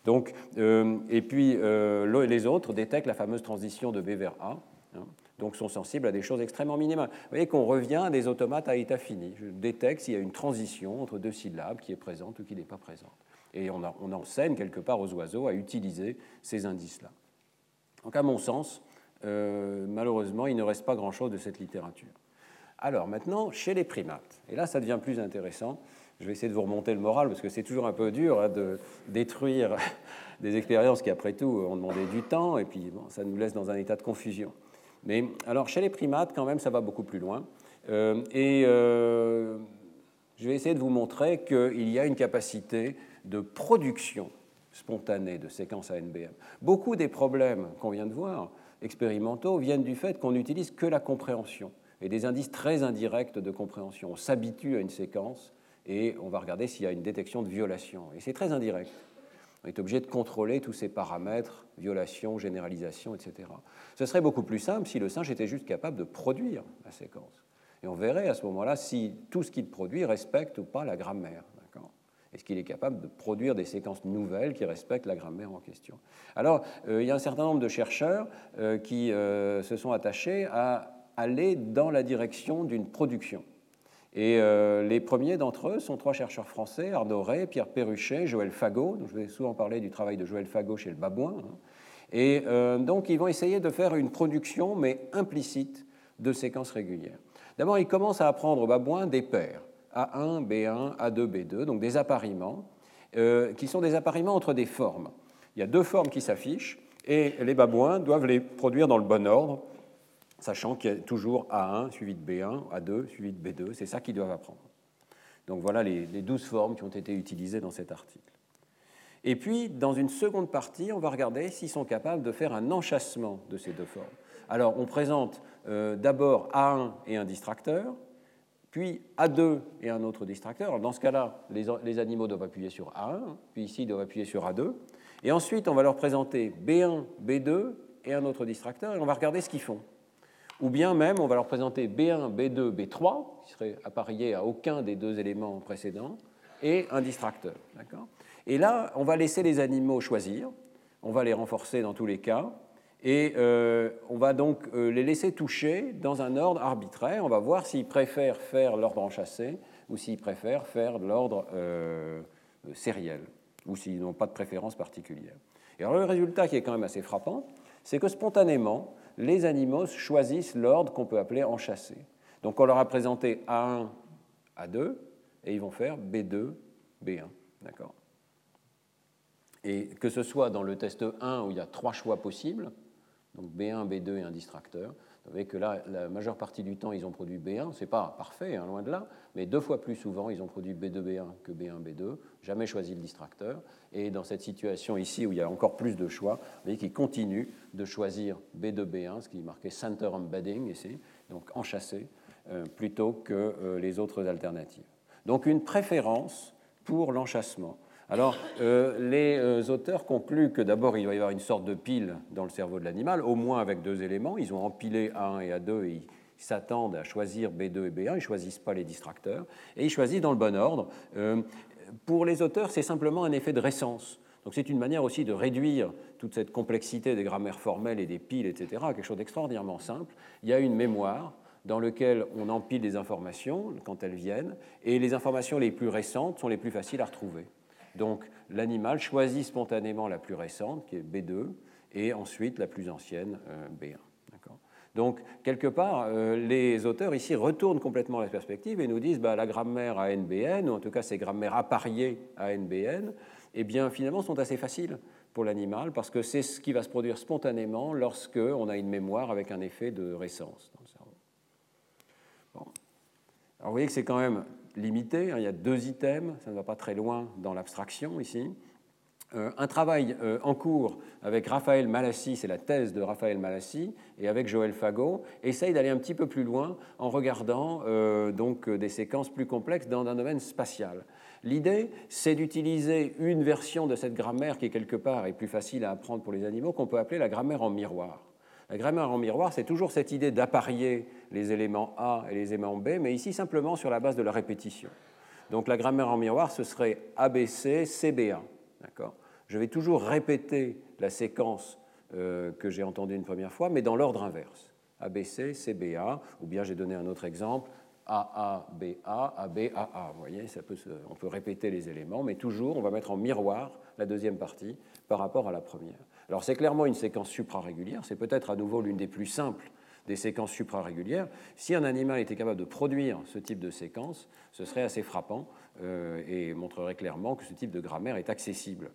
Donc, euh, et puis les autres détectent la fameuse transition de B vers A, donc sont sensibles à des choses extrêmement minimales. Vous voyez qu'on revient à des automates à état fini. Je détecte s'il y a une transition entre deux syllabes qui est présente ou qui n'est pas présente. Et on, on, enseigne quelque part aux oiseaux à utiliser ces indices-là. Donc à mon sens, euh, malheureusement, il ne reste pas grand-chose de cette littérature. Alors maintenant, chez les primates, et là ça devient plus intéressant, je vais essayer de vous remonter le moral parce que c'est toujours un peu dur hein, de détruire [LAUGHS] des expériences qui, après tout, ont demandé du temps et puis bon, ça nous laisse dans un état de confusion. Mais alors, chez les primates, quand même, ça va beaucoup plus loin. Euh, et euh, je vais essayer de vous montrer qu'il y a une capacité de production spontanée de séquences ANBM. Beaucoup des problèmes qu'on vient de voir, expérimentaux, viennent du fait qu'on n'utilise que la compréhension et des indices très indirects de compréhension. On s'habitue à une séquence et on va regarder s'il y a une détection de violation. Et c'est très indirect. On est obligé de contrôler tous ces paramètres, violation, généralisation, etc. Ce serait beaucoup plus simple si le singe était juste capable de produire la séquence. Et on verrait à ce moment-là si tout ce qu'il produit respecte ou pas la grammaire. Est-ce qu'il est capable de produire des séquences nouvelles qui respectent la grammaire en question? Alors, euh, il y a un certain nombre de chercheurs euh, qui euh, se sont attachés à aller dans la direction d'une production. Et euh, les premiers d'entre eux sont trois chercheurs français, Arnaud Ray, Pierre Perruchet, Joël Fagot. Donc je vais souvent parler du travail de Joël Fagot chez le Babouin. Hein. Et euh, donc ils vont essayer de faire une production, mais implicite, de séquences régulières. D'abord, ils commencent à apprendre au Babouin des paires, A1, B1, A2, B2, donc des appariements, euh, qui sont des appariements entre des formes. Il y a deux formes qui s'affichent, Et les babouins doivent les produire dans le bon ordre, sachant qu'il y a toujours A1 suivi de B1, A2 suivi de B2. C'est ça qu'ils doivent apprendre. Donc voilà les, les 12 formes qui ont été utilisées dans cet article. Et puis, dans une seconde partie, on va regarder s'ils sont capables de faire un enchâssement de ces deux formes. Alors, on présente euh, d'abord A1 et un distracteur, puis A2 et un autre distracteur. dans ce cas-là, les, animaux doivent appuyer sur A1, puis ici, ils doivent appuyer sur A2. Et ensuite, on va leur présenter B1, B2 et un autre distracteur, et on va regarder ce qu'ils font. Ou bien même, on va leur présenter B1, B2, B3, qui serait appareillé à aucun des deux éléments précédents, et un distracteur. Et là, on va laisser les animaux choisir, on va les renforcer dans tous les cas, et euh, on va donc euh, les laisser toucher dans un ordre arbitraire. On va voir s'ils préfèrent faire l'ordre enchâssé ou s'ils préfèrent faire l'ordre euh, sériel ou s'ils n'ont pas de préférence particulière. Et alors le résultat qui est quand même assez frappant, c'est que spontanément, les animaux choisissent l'ordre qu'on peut appeler enchâssé. Donc on leur a présenté A1, A2, et ils vont faire B2, B1. D'accord? Et que ce soit dans le test 1 où il y a trois choix possibles, donc B1, B2 et un distracteur. Vous voyez que là, la majeure partie du temps, ils ont produit B1. Ce n'est pas parfait, hein, loin de là, mais deux fois plus souvent, ils ont produit B2, B1 que B1, B2. Jamais choisi le distracteur. Et dans cette situation ici, où il y a encore plus de choix, vous voyez qu'ils continuent de choisir B2, B1, ce qui est marqué Center Embedding ici, donc enchâssé, euh, plutôt que euh, les autres alternatives. Donc une préférence pour l'enchassement. Alors, euh, les euh, auteurs concluent que d'abord, il doit y avoir une sorte de pile dans le cerveau de l'animal, au moins avec deux éléments. Ils ont empilé A1 et A2 et ils s'attendent à choisir B2 et B1. Ils ne choisissent pas les distracteurs et ils choisissent dans le bon ordre. Euh, pour les auteurs, c'est simplement un effet de récence. Donc c'est une manière aussi de réduire toute cette complexité des grammaires formelles et des piles, etc., à quelque chose d'extraordinairement simple. Il y a une mémoire dans laquelle on empile des informations quand elles viennent, et les informations les plus récentes sont les plus faciles à retrouver. Donc l'animal choisit spontanément la plus récente, qui est B2, et ensuite la plus ancienne, euh, B1. Donc, quelque part, euh, les auteurs ici retournent complètement la perspective et nous disent bah, la grammaire ANBN, ou en tout cas ces grammaires appariées ANBN, eh bien, finalement, sont assez faciles pour l'animal parce que c'est ce qui va se produire spontanément lorsque on a une mémoire avec un effet de récence dans le cerveau. Alors, vous voyez que c'est quand même limité. Hein, il y a deux items, ça ne va pas très loin dans l'abstraction ici. Euh, un travail euh, en cours avec Raphaël Malassi, c'est la thèse de Raphaël Malassi, et avec Joël Fagot, essaye d'aller un petit peu plus loin en regardant euh, donc des séquences plus complexes dans un domaine spatial. L'idée, c'est d'utiliser une version de cette grammaire qui, quelque part, est plus facile à apprendre pour les animaux, qu'on peut appeler la grammaire en miroir. La grammaire en miroir, c'est toujours cette idée d'apparier les éléments A et les éléments B, mais ici simplement sur la base de la répétition. Donc la grammaire en miroir, ce serait ABC, CBA. Je vais toujours répéter la séquence euh, que j'ai entendue une première fois, mais dans l'ordre inverse. ABC, CBA, ou bien j'ai donné un autre exemple, AA, BA, AB, AA. Vous voyez, ça peut on peut répéter les éléments, mais toujours, on va mettre en miroir la deuxième partie par rapport à la première. Alors c'est clairement une séquence suprarégulière, c'est peut-être à nouveau l'une des plus simples des séquences suprarégulières. Si un animal était capable de produire ce type de séquence, ce serait assez frappant euh, et montrerait clairement que ce type de grammaire est accessible.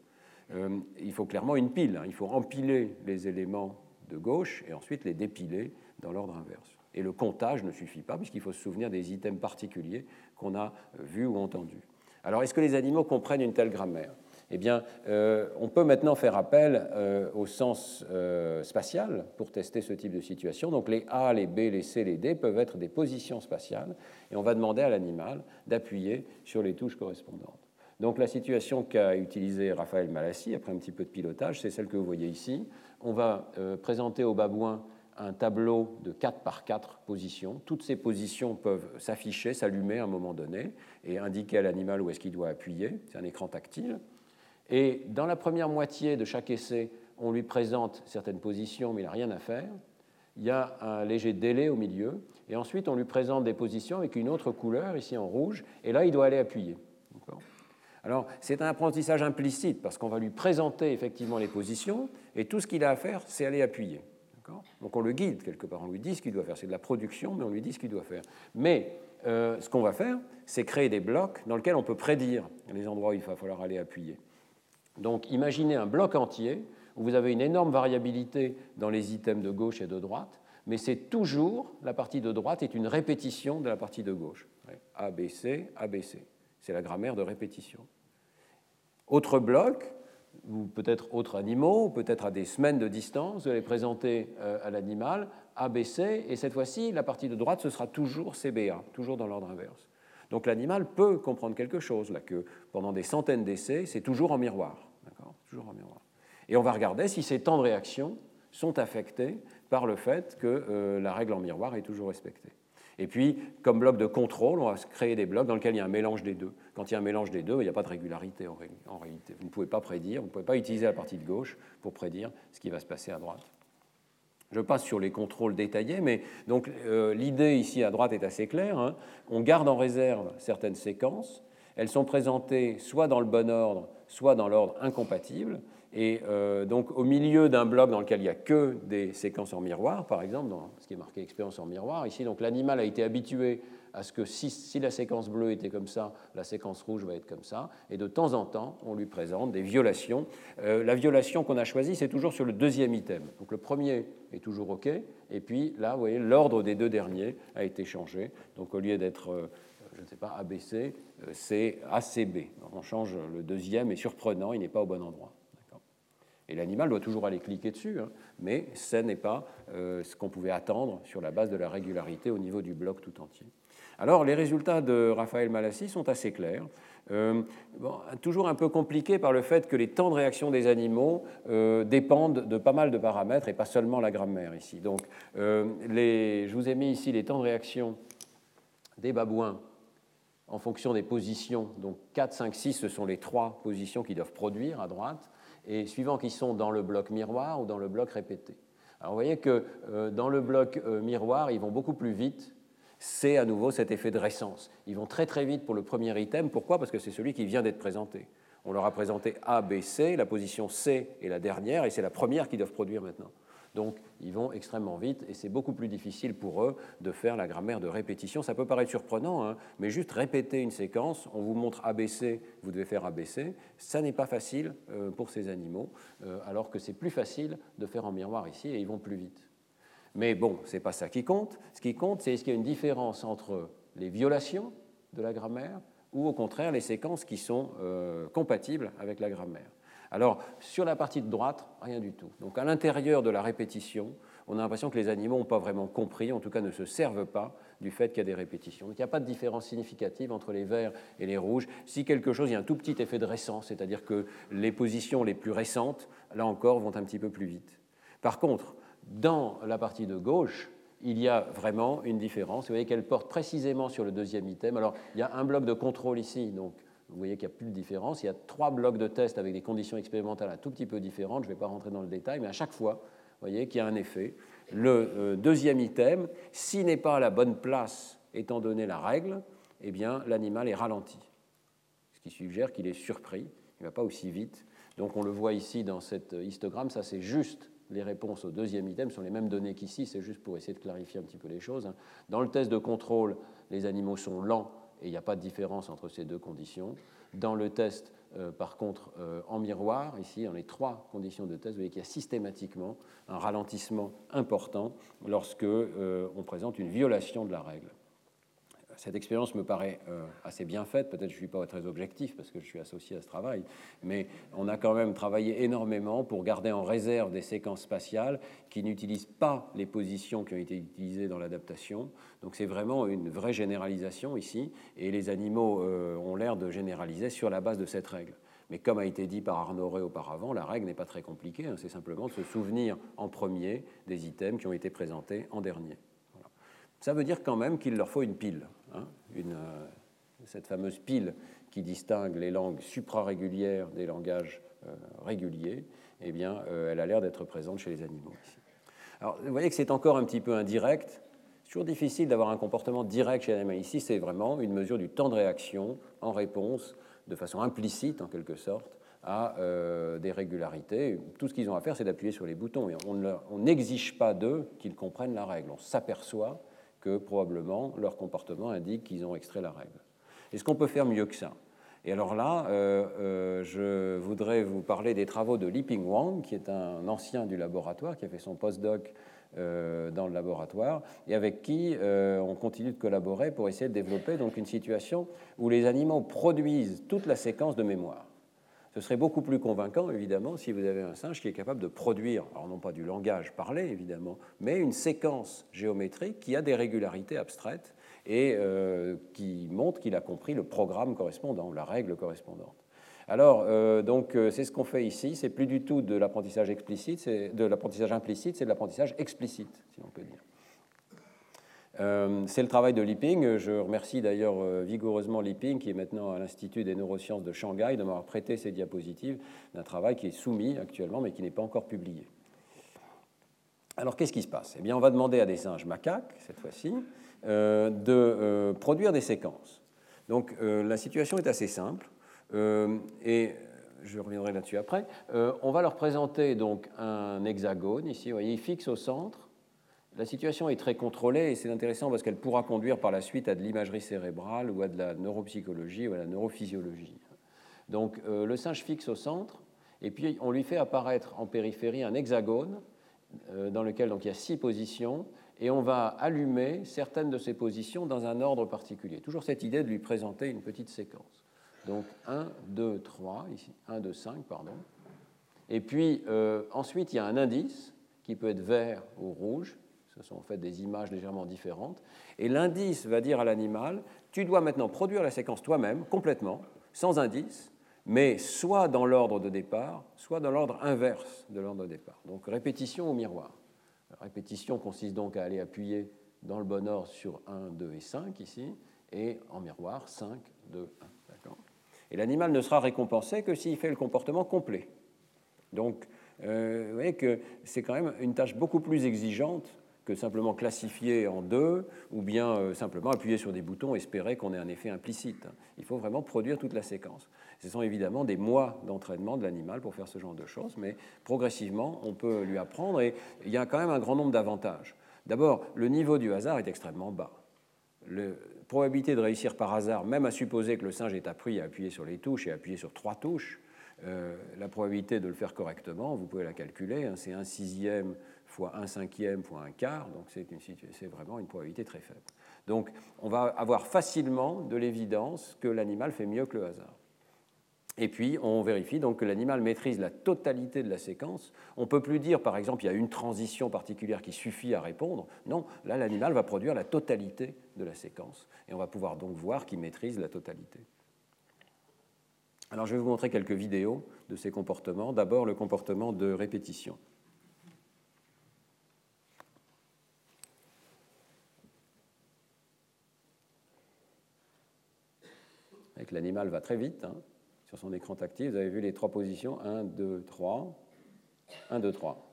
Euh, il faut clairement une pile, hein. il faut empiler les éléments de gauche et ensuite les dépiler dans l'ordre inverse. Et le comptage ne suffit pas, puisqu'il faut se souvenir des items particuliers qu'on a vus ou entendus. Alors, est-ce que les animaux comprennent une telle grammaire? Eh bien, euh, on peut maintenant faire appel euh, au sens euh, spatial pour tester ce type de situation. Donc les A, les B, les C, les D peuvent être des positions spatiales et on va demander à l'animal d'appuyer sur les touches correspondantes. Donc la situation qu'a utilisée Raphaël Malassi, après un petit peu de pilotage, c'est celle que vous voyez ici. On va présenter au babouin un tableau de 4 par 4 positions. Toutes ces positions peuvent s'afficher, s'allumer à un moment donné et indiquer à l'animal où est-ce qu'il doit appuyer. C'est un écran tactile. Et dans la première moitié de chaque essai, on lui présente certaines positions, mais il n'a rien à faire. Il y a un léger délai au milieu. Et ensuite, on lui présente des positions avec une autre couleur, ici en rouge. Et là, il doit aller appuyer. Alors, c'est un apprentissage implicite, parce qu'on va lui présenter effectivement les positions, et tout ce qu'il a à faire, c'est aller appuyer. Donc, on le guide quelque part. On lui dit ce qu'il doit faire. C'est de la production, mais on lui dit ce qu'il doit faire. Mais euh, ce qu'on va faire, c'est créer des blocs dans lesquels on peut prédire les endroits où il va falloir aller appuyer. Donc imaginez un bloc entier où vous avez une énorme variabilité dans les items de gauche et de droite, mais c'est toujours, la partie de droite est une répétition de la partie de gauche. A, B. C'est la grammaire de répétition. Autre bloc, ou peut-être autres animaux, ou peut-être à des semaines de distance, vous allez présenter euh, à l'animal ABC, et cette fois-ci, la partie de droite, ce sera toujours CBA, toujours dans l'ordre inverse. Donc l'animal peut comprendre quelque chose, que pendant des centaines d'essais, c'est toujours en miroir. Toujours en miroir. Et on va regarder si ces temps de réaction sont affectés par le fait que euh, la règle en miroir est toujours respectée. Et puis, comme bloc de contrôle, on va créer des blocs dans lesquels il y a un mélange des deux. Quand il y a un mélange des deux, il n'y a pas de régularité en, réalité. Vous ne pouvez pas prédire, vous ne pouvez pas utiliser la partie de gauche pour prédire ce qui va se passer à droite. Je passe sur les contrôles détaillés, mais donc euh, l'idée ici à droite est assez claire. Hein. On garde en réserve certaines séquences. Elles sont présentées soit dans le bon ordre, soit dans l'ordre incompatible. Et euh, donc, au milieu d'un bloc dans lequel il n'y a que des séquences en miroir, par exemple, dans ce qui est marqué expérience en miroir, ici, donc l'animal a été habitué à ce que si, la séquence bleue était comme ça, la séquence rouge va être comme ça. Et de temps en temps, on lui présente des violations. Euh, la violation qu'on a choisie, c'est toujours sur le deuxième item. Donc le premier est toujours OK. Et puis là, vous voyez, l'ordre des deux derniers a été changé. Donc au lieu d'être, euh, je ne sais pas, ABC, c'est ACB. on change le deuxième, et surprenant, il n'est pas au bon endroit. Et l'animal doit toujours aller cliquer dessus, hein, mais ce n'est pas euh, ce qu'on pouvait attendre sur la base de la régularité au niveau du bloc tout entier. Alors, les résultats de Raphaël Malassi sont assez clairs. Euh, toujours un peu compliqués par le fait que les temps de réaction des animaux euh, dépendent de pas mal de paramètres et pas seulement la grammaire ici. Donc, les, je vous ai mis ici les temps de réaction des babouins en fonction des positions. Donc 4, 5, 6, ce sont les trois positions qui doivent produire à droite et suivant qu'ils sont dans le bloc miroir ou dans le bloc répété. Alors vous voyez que euh, dans le bloc euh, miroir, ils vont beaucoup plus vite. C'est à nouveau cet effet de récence. Ils vont très très vite pour le premier item. Pourquoi? Parce que c'est celui qui vient d'être présenté. On leur a présenté A, B, C, la position C est la dernière, et c'est la première qu'ils doivent produire maintenant. Donc ils vont extrêmement vite et c'est beaucoup plus difficile pour eux de faire la grammaire de répétition. Ça peut paraître surprenant, hein, mais juste répéter une séquence, on vous montre ABC, vous devez faire ABC, ça n'est pas facile euh, pour ces animaux, euh, alors que c'est plus facile de faire en miroir ici et ils vont plus vite. Mais bon, ce n'est pas ça qui compte. Ce qui compte, c'est est-ce qu'il y a une différence entre les violations de la grammaire ou au contraire les séquences qui sont euh, compatibles avec la grammaire. Alors, sur la partie de droite, rien du tout. Donc, à l'intérieur de la répétition, on a l'impression que les animaux n'ont pas vraiment compris, en tout cas ne se servent pas du fait qu'il y a des répétitions. Donc, il n'y a pas de différence significative entre les verts et les rouges. Si quelque chose, il y a un tout petit effet de récence, c'est-à-dire que les positions les plus récentes, là encore, vont un petit peu plus vite. Par contre, dans la partie de gauche, il y a vraiment une différence. Vous voyez qu'elle porte précisément sur le deuxième item. Alors, il y a un bloc de contrôle ici, donc vous voyez qu'il n'y a plus de différence. Il y a trois blocs de test avec des conditions expérimentales un tout petit peu différentes. Je ne vais pas rentrer dans le détail, mais à chaque fois, vous voyez qu'il y a un effet. Le euh, deuxième item, s'il n'est pas à la bonne place, étant donné la règle, eh bien, l'animal est ralenti. Ce qui suggère qu'il est surpris, il ne va pas aussi vite. Donc on le voit ici dans cet histogramme, ça c'est juste les réponses au deuxième item sont les mêmes données qu'ici, c'est juste pour essayer de clarifier un petit peu les choses. Hein. Dans le test de contrôle, les animaux sont lents et il n'y a pas de différence entre ces deux conditions. Dans le test, euh, par contre, euh, en miroir, ici, dans les trois conditions de test, vous voyez qu'il y a systématiquement un ralentissement important lorsque euh, on présente une violation de la règle cette expérience me paraît euh, assez bien faite. Peut-être je ne suis pas très objectif parce que je suis associé à ce travail, mais on a quand même travaillé énormément pour garder en réserve des séquences spatiales qui n'utilisent pas les positions qui ont été utilisées dans l'adaptation. Donc c'est vraiment une vraie généralisation ici, et les animaux euh, ont l'air de généraliser sur la base de cette règle. Mais comme a été dit par Rey auparavant, la règle n'est pas très compliquée, hein. c'est simplement de se souvenir en premier des items qui ont été présentés en dernier. Ça veut dire quand même qu'il leur faut une pile. Hein, euh, cette fameuse pile qui distingue les langues suprarégulières des langages euh, réguliers, eh bien, euh, elle a l'air d'être présente chez les animaux. Alors, vous voyez que c'est encore un petit peu indirect. C'est toujours difficile d'avoir un comportement direct chez l'animal. Ici, c'est vraiment une mesure du temps de réaction en réponse, de façon implicite en quelque sorte, à des régularités. Tout ce qu'ils ont à faire, c'est d'appuyer sur les boutons. Et on n'exige pas d'eux qu'ils comprennent la règle. On s'aperçoit que probablement leur comportement indique qu'ils ont extrait la règle. Est-ce qu'on peut faire mieux que ça? Et alors là, je voudrais vous parler des travaux de Liping Wang, qui est un ancien du laboratoire, qui a fait son postdoc dans le laboratoire, et avec qui on continue de collaborer pour essayer de développer donc une situation où les animaux produisent toute la séquence de mémoire. Ce serait beaucoup plus convaincant, évidemment, si vous avez un singe qui est capable de produire, alors non pas du langage parlé, évidemment, mais une séquence géométrique qui a des régularités abstraites et euh, qui montre qu'il a compris le programme correspondant, la règle correspondante. Alors, euh, donc, euh, c'est ce qu'on fait ici. C'est plus du tout de l'apprentissage explicite, c'est de l'apprentissage implicite, c'est de l'apprentissage explicite, si l'on peut dire. Euh, c'est le travail de Liping. Je remercie d'ailleurs euh, vigoureusement Liping, qui est maintenant à l'Institut des neurosciences de Shanghai, de m'avoir prêté ces diapositives d'un travail qui est soumis actuellement, mais qui n'est pas encore publié. Alors, qu'est-ce qui se passe? Eh bien, on va demander à des singes macaques, cette fois-ci, euh, de produire des séquences. Donc, la situation est assez simple, et je reviendrai là-dessus après. on va leur présenter donc un hexagone, ici, vous voyez, fixe au centre la situation est très contrôlée et c'est intéressant parce qu'elle pourra conduire par la suite à de l'imagerie cérébrale ou à de la neuropsychologie ou à la neurophysiologie. Donc euh, le singe fixe au centre et puis on lui fait apparaître en périphérie un hexagone euh, dans lequel donc, il y a six positions et on va allumer certaines de ces positions dans un ordre particulier. Toujours cette idée de lui présenter une petite séquence. Donc 1, 2, 3, ici, 1, 2, 5, pardon. Et puis euh, ensuite il y a un indice qui peut être vert ou rouge ce sont en fait des images légèrement différentes. Et l'indice va dire à l'animal, tu dois maintenant produire la séquence toi-même, complètement, sans indice, mais soit dans l'ordre de départ, soit dans l'ordre inverse de l'ordre de départ. Donc répétition au miroir. La répétition consiste donc à aller appuyer dans le bon ordre sur 1, 2 et 5 ici, et en miroir 5, 2, 1. Et l'animal ne sera récompensé que s'il fait le comportement complet. Donc, euh, vous voyez que c'est quand même une tâche beaucoup plus exigeante simplement classifier en deux ou bien euh, simplement appuyer sur des boutons espérer qu'on ait un effet implicite. Il faut vraiment produire toute la séquence. Ce sont évidemment des mois d'entraînement de l'animal pour faire ce genre de choses, mais progressivement, on peut lui apprendre et il y a quand même un grand nombre d'avantages. D'abord, le niveau du hasard est extrêmement bas. La probabilité de réussir par hasard, même à supposer que le singe ait appris à appuyer sur les touches et appuyer sur trois touches, euh, la probabilité de le faire correctement, vous pouvez la calculer, hein, c'est un sixième fois un cinquième fois un quart, donc c'est vraiment une probabilité très faible. Donc on va avoir facilement de l'évidence que l'animal fait mieux que le hasard. Et puis, on vérifie donc que l'animal maîtrise la totalité de la séquence. On ne peut plus dire, par exemple, il y a une transition particulière qui suffit à répondre. Non, là, l'animal va produire la totalité de la séquence. Et on va pouvoir donc voir qu'il maîtrise la totalité. Alors, je vais vous montrer quelques vidéos de ces comportements. D'abord, le comportement de répétition. L'animal va très vite hein, sur son écran tactile. Vous avez vu les trois positions 1, 2, 3. 1, 2, 3.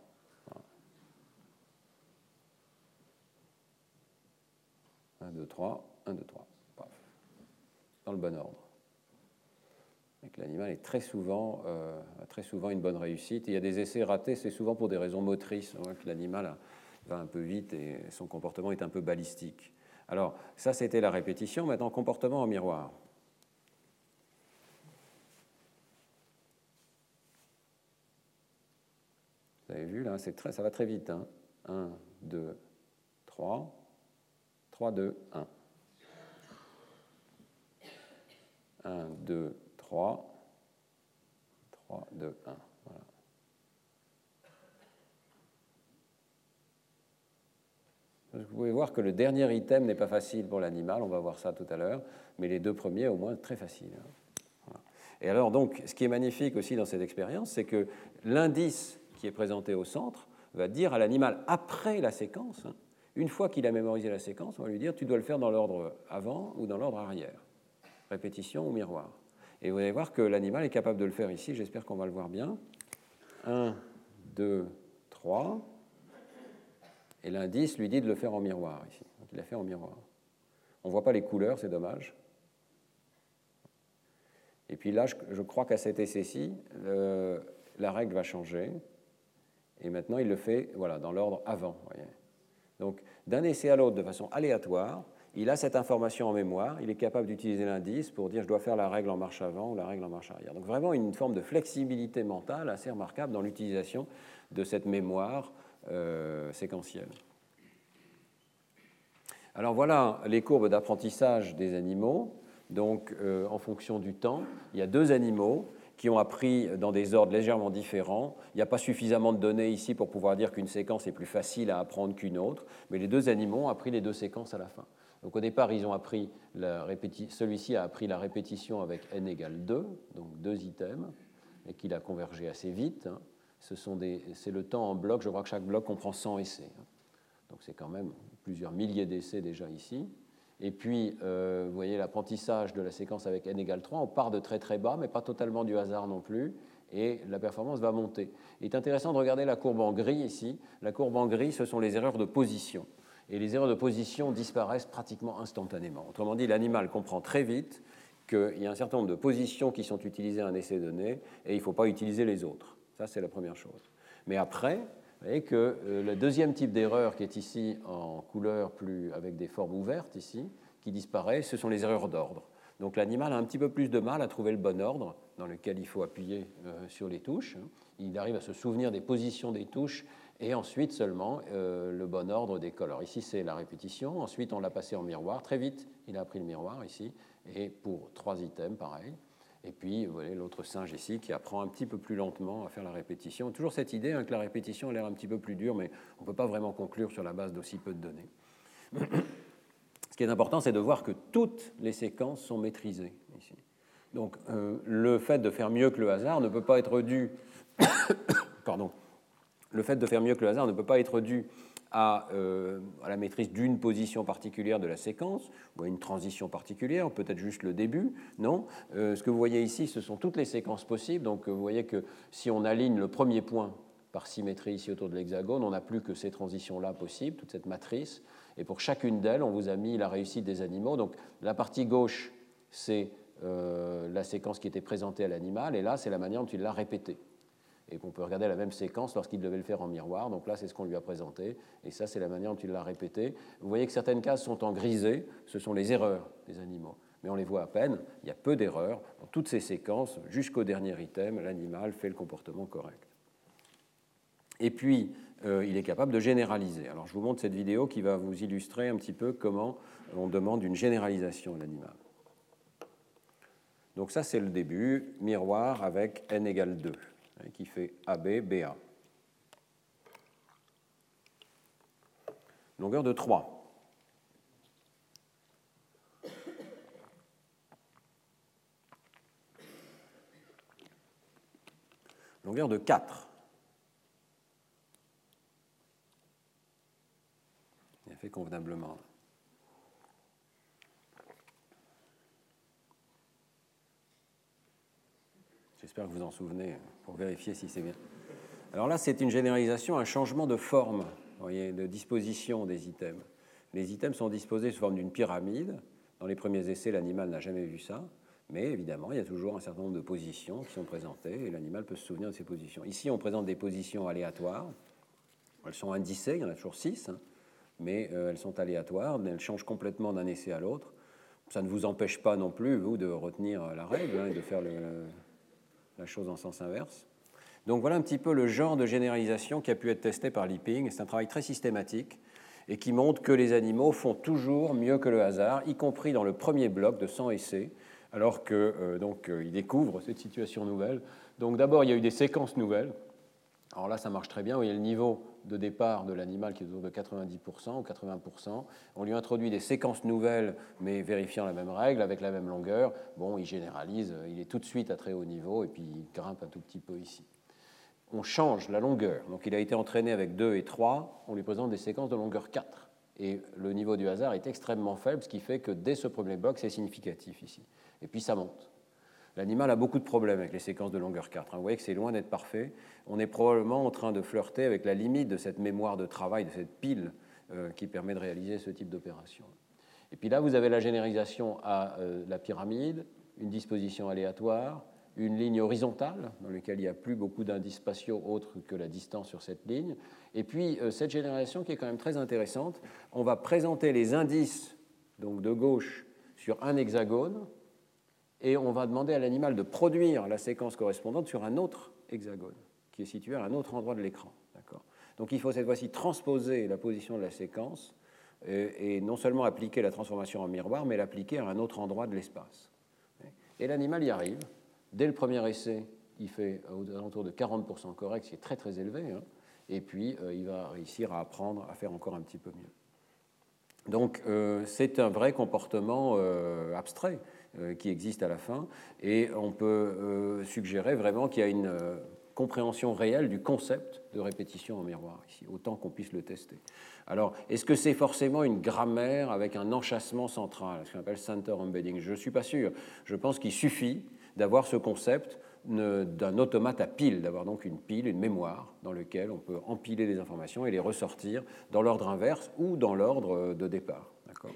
1, 2, 3, 1, 2, 3. Dans le bon ordre. L'animal est très souvent, euh, très souvent une bonne réussite. Il y a des essais ratés, c'est souvent pour des raisons motrices. On voit que l'animal va un peu vite et son comportement est un peu balistique. Alors, ça, c'était la répétition. Maintenant, comportement en miroir. Très, ça va très vite. 1, 2, 3, 3, 2, 1. 1, 2, 3, 3, 2, 1. Voilà. Vous pouvez voir que le dernier item n'est pas facile pour l'animal, on va voir ça tout à l'heure, mais les deux premiers, au moins, très faciles. Hein. Et alors, donc, ce qui est magnifique aussi dans cette expérience, c'est que l'indice qui est présenté au centre va dire à l'animal après la séquence, hein, une fois qu'il a mémorisé la séquence, on va lui dire tu dois le faire dans l'ordre avant ou dans l'ordre arrière, répétition ou miroir. Et vous allez voir que l'animal est capable de le faire ici, j'espère qu'on va le voir bien. 1, 2, 3. Et l'indice lui dit de le faire en miroir ici. Il l'a fait en miroir. On ne voit pas les couleurs, c'est dommage. Et puis là, je, crois qu'à cet essai-ci, la règle va changer. Et maintenant, il le fait voilà, dans l'ordre avant. Donc, d'un essai à l'autre, de façon aléatoire, il a cette information en mémoire, il est capable d'utiliser l'indice pour dire je dois faire la règle en marche avant ou la règle en marche arrière. Donc vraiment une forme de flexibilité mentale assez remarquable dans l'utilisation de cette mémoire euh, séquentielle. Alors voilà les courbes d'apprentissage des animaux. Donc euh, en fonction du temps, il y a deux animaux qui ont appris dans des ordres légèrement différents. Il n'y a pas suffisamment de données ici pour pouvoir dire qu'une séquence est plus facile à apprendre qu'une autre, mais les deux animaux ont appris les deux séquences à la fin. Donc au départ, ils ont appris celui-ci a appris la répétition avec n égale 2, donc deux items, et qu'il a convergé assez vite. Hein. C'est le temps en bloc, je crois que chaque bloc comprend 100 essais. Hein. Donc c'est quand même plusieurs milliers d'essais déjà ici. Et puis, euh, vous voyez l'apprentissage de la séquence avec n égale 3, on part de très très bas, mais pas totalement du hasard non plus, et la performance va monter. Il est intéressant de regarder la courbe en gris ici. La courbe en gris, ce sont les erreurs de position. Et les erreurs de position disparaissent pratiquement instantanément. Autrement dit, l'animal comprend très vite qu'il y a un certain nombre de positions qui sont utilisées à un essai donné, et il ne faut pas utiliser les autres. Ça, c'est la première chose. Mais après, vous voyez que euh, le deuxième type d'erreur qui est ici en couleur plus avec des formes ouvertes ici, qui disparaît, ce sont les erreurs d'ordre. Donc l'animal a un petit peu plus de mal à trouver le bon ordre dans lequel il faut appuyer euh, sur les touches. Il arrive à se souvenir des positions des touches et ensuite seulement euh, le bon ordre des colores. Ici c'est la répétition, ensuite on l'a passé en miroir. Très vite il a appris le miroir ici et pour trois items pareil. Et puis, vous voyez l'autre singe ici qui apprend un petit peu plus lentement à faire la répétition. Toujours cette idée hein, que la répétition a l'air un petit peu plus dure, mais on ne peut pas vraiment conclure sur la base d'aussi peu de données. [CLEARS THROAT] Ce qui est important, c'est de voir que toutes les séquences sont maîtrisées ici. Donc, euh, le fait de faire mieux que le hasard ne peut pas être dû. [COUGHS] Pardon. Le fait de faire mieux que le hasard ne peut pas être dû euh, à, la maîtrise d'une position particulière de la séquence, ou à une transition particulière, peut-être juste le début. Non? Euh, ce que vous voyez ici, ce sont toutes les séquences possibles. Donc vous voyez que si on aligne le premier point par symétrie ici autour de l'hexagone, on n'a plus que ces transitions-là possibles, toute cette matrice. Et pour chacune d'elles, on vous a mis la réussite des animaux. Donc la partie gauche, c'est euh, la séquence qui était présentée à l'animal, et là, c'est la manière dont il l'a répétée et qu'on peut regarder la même séquence lorsqu'il devait le faire en miroir. Donc là, c'est ce qu'on lui a présenté, et ça, c'est la manière dont il l'a répété. Vous voyez que certaines cases sont en grisé, ce sont les erreurs des animaux, mais on les voit à peine, il y a peu d'erreurs. Dans toutes ces séquences, jusqu'au dernier item, l'animal fait le comportement correct. Et puis, euh, il est capable de généraliser. Alors, je vous montre cette vidéo qui va vous illustrer un petit peu comment on demande une généralisation à l'animal. Donc ça, c'est le début, miroir avec n égale 2. Hein, qui fait AB, BA. Longueur de 3. Longueur de 4. Il a fait convenablement. J'espère que vous en souvenez pour vérifier si c'est bien. Alors là, c'est une généralisation, un changement de forme, de disposition des items. Les items sont disposés sous forme d'une pyramide. Dans les premiers essais, l'animal n'a jamais vu ça. Mais évidemment, il y a toujours un certain nombre de positions qui sont présentées et l'animal peut se souvenir de ces positions. Ici, on présente des positions aléatoires. Elles sont indicées, il y en a toujours six, hein. mais euh, elles sont aléatoires, elles changent complètement d'un essai à l'autre. Ça ne vous empêche pas non plus, vous, de retenir la règle hein, et de faire le, la chose en sens inverse. Donc voilà un petit peu le genre de généralisation qui a pu être testé par Lipping. C'est un travail très systématique et qui montre que les animaux font toujours mieux que le hasard, y compris dans le premier bloc de 100 essais, alors qu'ils euh, euh, découvrent cette situation nouvelle. Donc d'abord, il y a eu des séquences nouvelles. Alors là, ça marche très bien. il y a le niveau de départ de l'animal qui est autour de 90% ou 80%. On lui introduit des séquences nouvelles, mais vérifiant la même règle, avec la même longueur. Bon, il généralise, il est tout de suite à très haut niveau, et puis il grimpe un tout petit peu ici. On change la longueur. Donc il a été entraîné avec 2 et 3, on lui présente des séquences de longueur 4. Et le niveau du hasard est extrêmement faible, ce qui fait que dès ce premier bloc, c'est significatif ici. Et puis ça monte. L'animal a beaucoup de problèmes avec les séquences de longueur 4. Vous voyez que c'est loin d'être parfait. On est probablement en train de flirter avec la limite de cette mémoire de travail, de cette pile euh, qui permet de réaliser ce type d'opération. Et puis là, vous avez la généralisation à euh, la pyramide, une disposition aléatoire, une ligne horizontale dans laquelle il n'y a plus beaucoup d'indices spatiaux autres que la distance sur cette ligne. Et puis euh, cette génération qui est quand même très intéressante, on va présenter les indices donc de gauche, sur un hexagone, et on va demander à l'animal de produire la séquence correspondante sur un autre hexagone, qui est situé à un autre endroit de l'écran. Donc il faut cette fois-ci transposer la position de la séquence et, non seulement appliquer la transformation en miroir, mais l'appliquer à un autre endroit de l'espace. Et l'animal y arrive. Dès le premier essai, il fait aux alentours de 40% correct, ce qui est très très élevé. Hein. et puis euh, il va réussir à apprendre à faire encore un petit peu mieux. Donc euh, c'est un vrai comportement euh, abstrait qui existe à la fin, et on peut suggérer vraiment qu'il y a une compréhension réelle du concept de répétition en miroir ici, autant qu'on puisse le tester. Alors, est-ce que c'est forcément une grammaire avec un enchâssement central, ce qu'on appelle center embedding? Je ne suis pas sûr. Je pense qu'il suffit d'avoir ce concept d'un automate à pile, d'avoir donc une pile, une mémoire dans laquelle on peut empiler les informations et les ressortir dans l'ordre inverse ou dans l'ordre de départ. D'accord?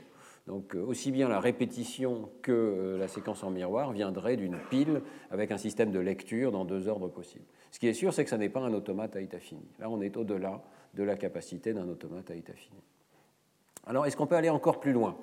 Donc euh, aussi bien la répétition que euh, la séquence en miroir viendrait d'une pile avec un système de lecture dans deux ordres possibles. Ce qui est sûr, c'est que ça n'est pas un automate à état fini. Là, on est au-delà de la capacité d'un automate à état fini. Alors, est-ce qu'on peut aller encore plus loin?